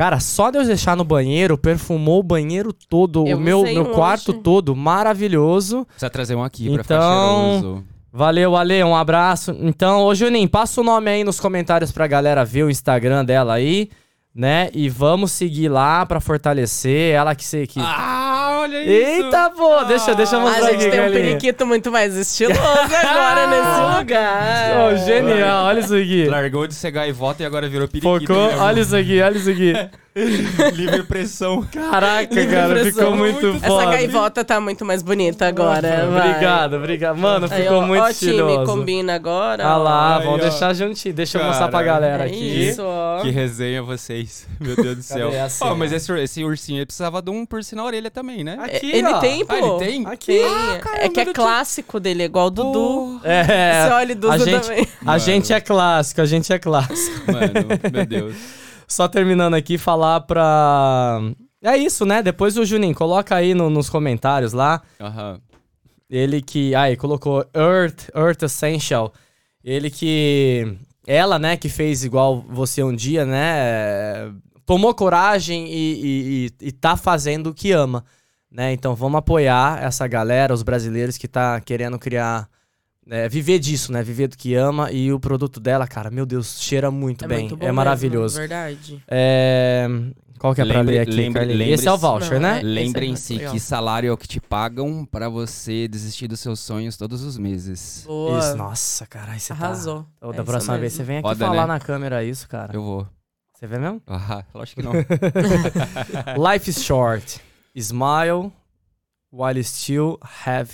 Cara, só de eu deixar no banheiro, perfumou o banheiro todo, Eu o meu, meu um quarto hoje. todo, maravilhoso. Precisa trazer um aqui pra ficar Então- cheiroso. Valeu, Ale, um abraço. Então, ô Juninho, passa o nome aí nos comentários pra galera ver o Instagram dela aí, né? E vamos seguir lá pra fortalecer ela que se que Ah, olha isso! Eita, pô, deixa, deixa eu A mostrar gente aqui, tem um periquito muito mais estiloso agora nesse lugar. Ô, genial, olha isso aqui. Largou de ser gaivota e agora virou periquito. Focou, mesmo. olha isso aqui, olha isso aqui. Livre pressão. Caraca, Livre cara, pressão. ficou muito Muito foda. Essa gaivota tá muito mais bonita agora. vai. Obrigado, obrigado. Mano, Aí, ficou ó, muito ó, time, combina agora. Ah lá, Aí, vamos ó. deixar juntinho. Deixa eu mostrar pra galera É aqui. isso, ó. Que resenha vocês. Meu Deus do céu. Cadê a Ó, cena? mas esse, esse ursinho ele precisava de um piercing na orelha também, né? Aqui, ele ó. tem, pô. Ah, ele tem? Aqui. Tem. caramba, é que é clássico dele, é igual o Dudu. É, Você olha o Dudu a gente, também. a Mano. gente é clássico, a gente é clássico. Mano, meu Deus. Só terminando aqui, falar pra... É isso, né? Depois o Juninho, coloca aí no- nos comentários lá. Aham. Ele que... Aí, colocou Earth, Earth Essential. Ele que... Ela, né, que fez igual você um dia, né? Tomou coragem e, e, e- e tá fazendo o que ama, né? Então vamos apoiar essa galera, os brasileiros que tá querendo criar... é, viver disso, né? Viver do que ama. E o produto dela, cara, meu Deus, cheira muito É bem. muito bom é mesmo, maravilhoso. verdade. É... Qual que é pra Lembre- ler aqui, lembre- lembre-se- Esse é o voucher, Não, né? é- Lembrem-se legal. que salário é o que te pagam pra você desistir dos seus sonhos todos os meses. Boa. Isso, nossa, caralho, você Arrasou. tá... É da isso próxima vez você vem aqui Foda, falar né? na câmera isso, cara. Eu vou. Você vê mesmo? Ah, lógico que não. Life is short. Smile while you still have.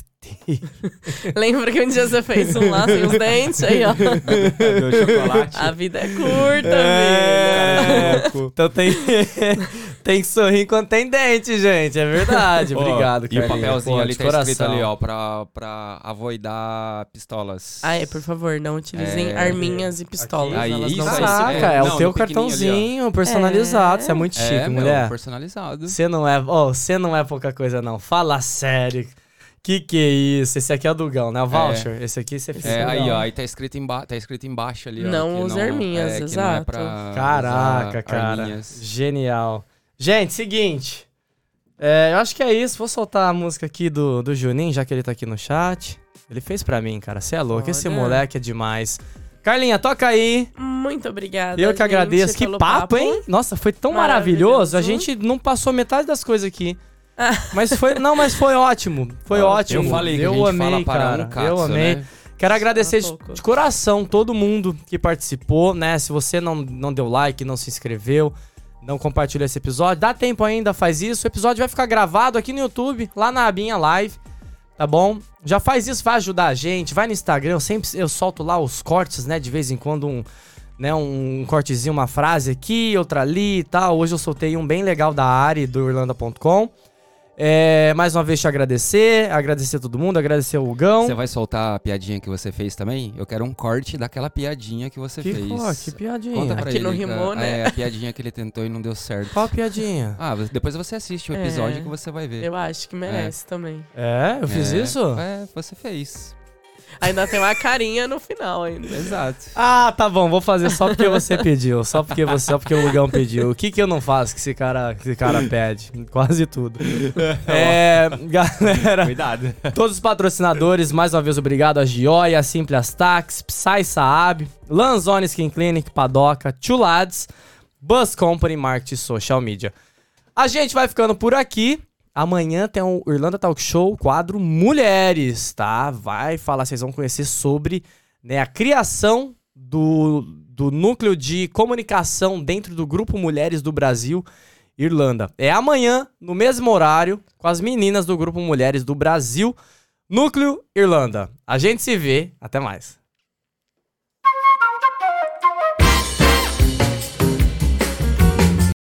Lembra que um dia você fez um lá sem os dentes? Aí, ó. Meu chocolate. A vida é curta, É, amigo. então tem, tem que sorrir enquanto tem dente, gente. É verdade. Obrigado, E o papelzinho Pô, ali tá coração. escrito ali, ó, pra, pra avoidar pistolas. Ah, é, por favor, não utilizem É. arminhas e pistolas. Aí, elas isso não aí, são Caraca, é. é, Não, o teu no pequenininho ali, cartãozinho personalizado. Você é muito chique, é, meu, mulher. personalizado. Você não é, ó, você não é pouca coisa não. Fala sério. Que que é isso? Esse aqui é o Dugão, né? O voucher. Esse aqui você fez. É, aí, ó, aí tá escrito, emba tá escrito embaixo ali, ó. Não use arminhas, é, que exato. Não é pra Caraca, usar cara. arminhas. Genial. Gente, seguinte. É, eu acho que é isso. Vou soltar a música aqui do, do Juninho, já que ele tá aqui no chat. Ele fez pra mim, cara. Você é louco. Esse Olha. moleque é demais. Carlinha, toca aí. Muito obrigada. Eu que gente, agradeço. Que pelo papo, hein? Nossa, foi tão maravilhoso. Maravilhoso. A gente não passou metade das coisas aqui. Ah. Mas foi. Não, mas foi ótimo. Foi Ó, ótimo. Eu falei que eu a gente amei, fala para cara. um katsu, eu amei. né? Quero agradecer de, de coração todo mundo que participou, né? Se você não, não deu like, não se inscreveu, não compartilhou esse episódio, dá tempo ainda, faz isso. O episódio vai ficar gravado aqui no YouTube, lá na abinha live, tá bom? Já faz isso, vai ajudar a gente. Vai no Instagram, eu sempre eu solto lá os cortes, né? De vez em quando um, né, um cortezinho, uma frase aqui, outra ali e tal. Hoje eu soltei um bem legal da Ari do Irlanda.com. É, mais uma vez te agradecer, agradecer todo mundo, agradecer o Gão. Você vai soltar a piadinha que você fez também? Eu quero um corte daquela piadinha que você Que, fez. co- que piadinha. Conta pra Aqui ele. não rimou, né? É, a piadinha que ele tentou e não deu certo. Qual a piadinha? Ah, depois você assiste o episódio É. que você vai ver. Eu acho que merece também. É, eu fiz É, isso? É, você fez. Ainda tem uma carinha no final ainda. Exato. Ah, tá bom, vou fazer só porque você pediu. Só porque você, só porque o Lugão pediu. O que que eu não faço que esse cara, que esse cara pede? Quase tudo. É, galera, Cuidado. todos os patrocinadores, mais uma vez obrigado a Gioia, Simples Tax, Psy Saab, Lanzone Skin Clinic, Padoca, Chulads, Bus Company, Marketing e Social Media. A gente vai ficando por aqui. Amanhã tem o Irlanda Talk Show, quadro Mulheres, tá? Vai falar, vocês vão conhecer sobre né, a criação do, do núcleo de comunicação dentro do Grupo Mulheres do Brasil, Irlanda. É amanhã, no mesmo horário, com as meninas do Grupo Mulheres do Brasil, Núcleo Irlanda. A gente se vê, até mais.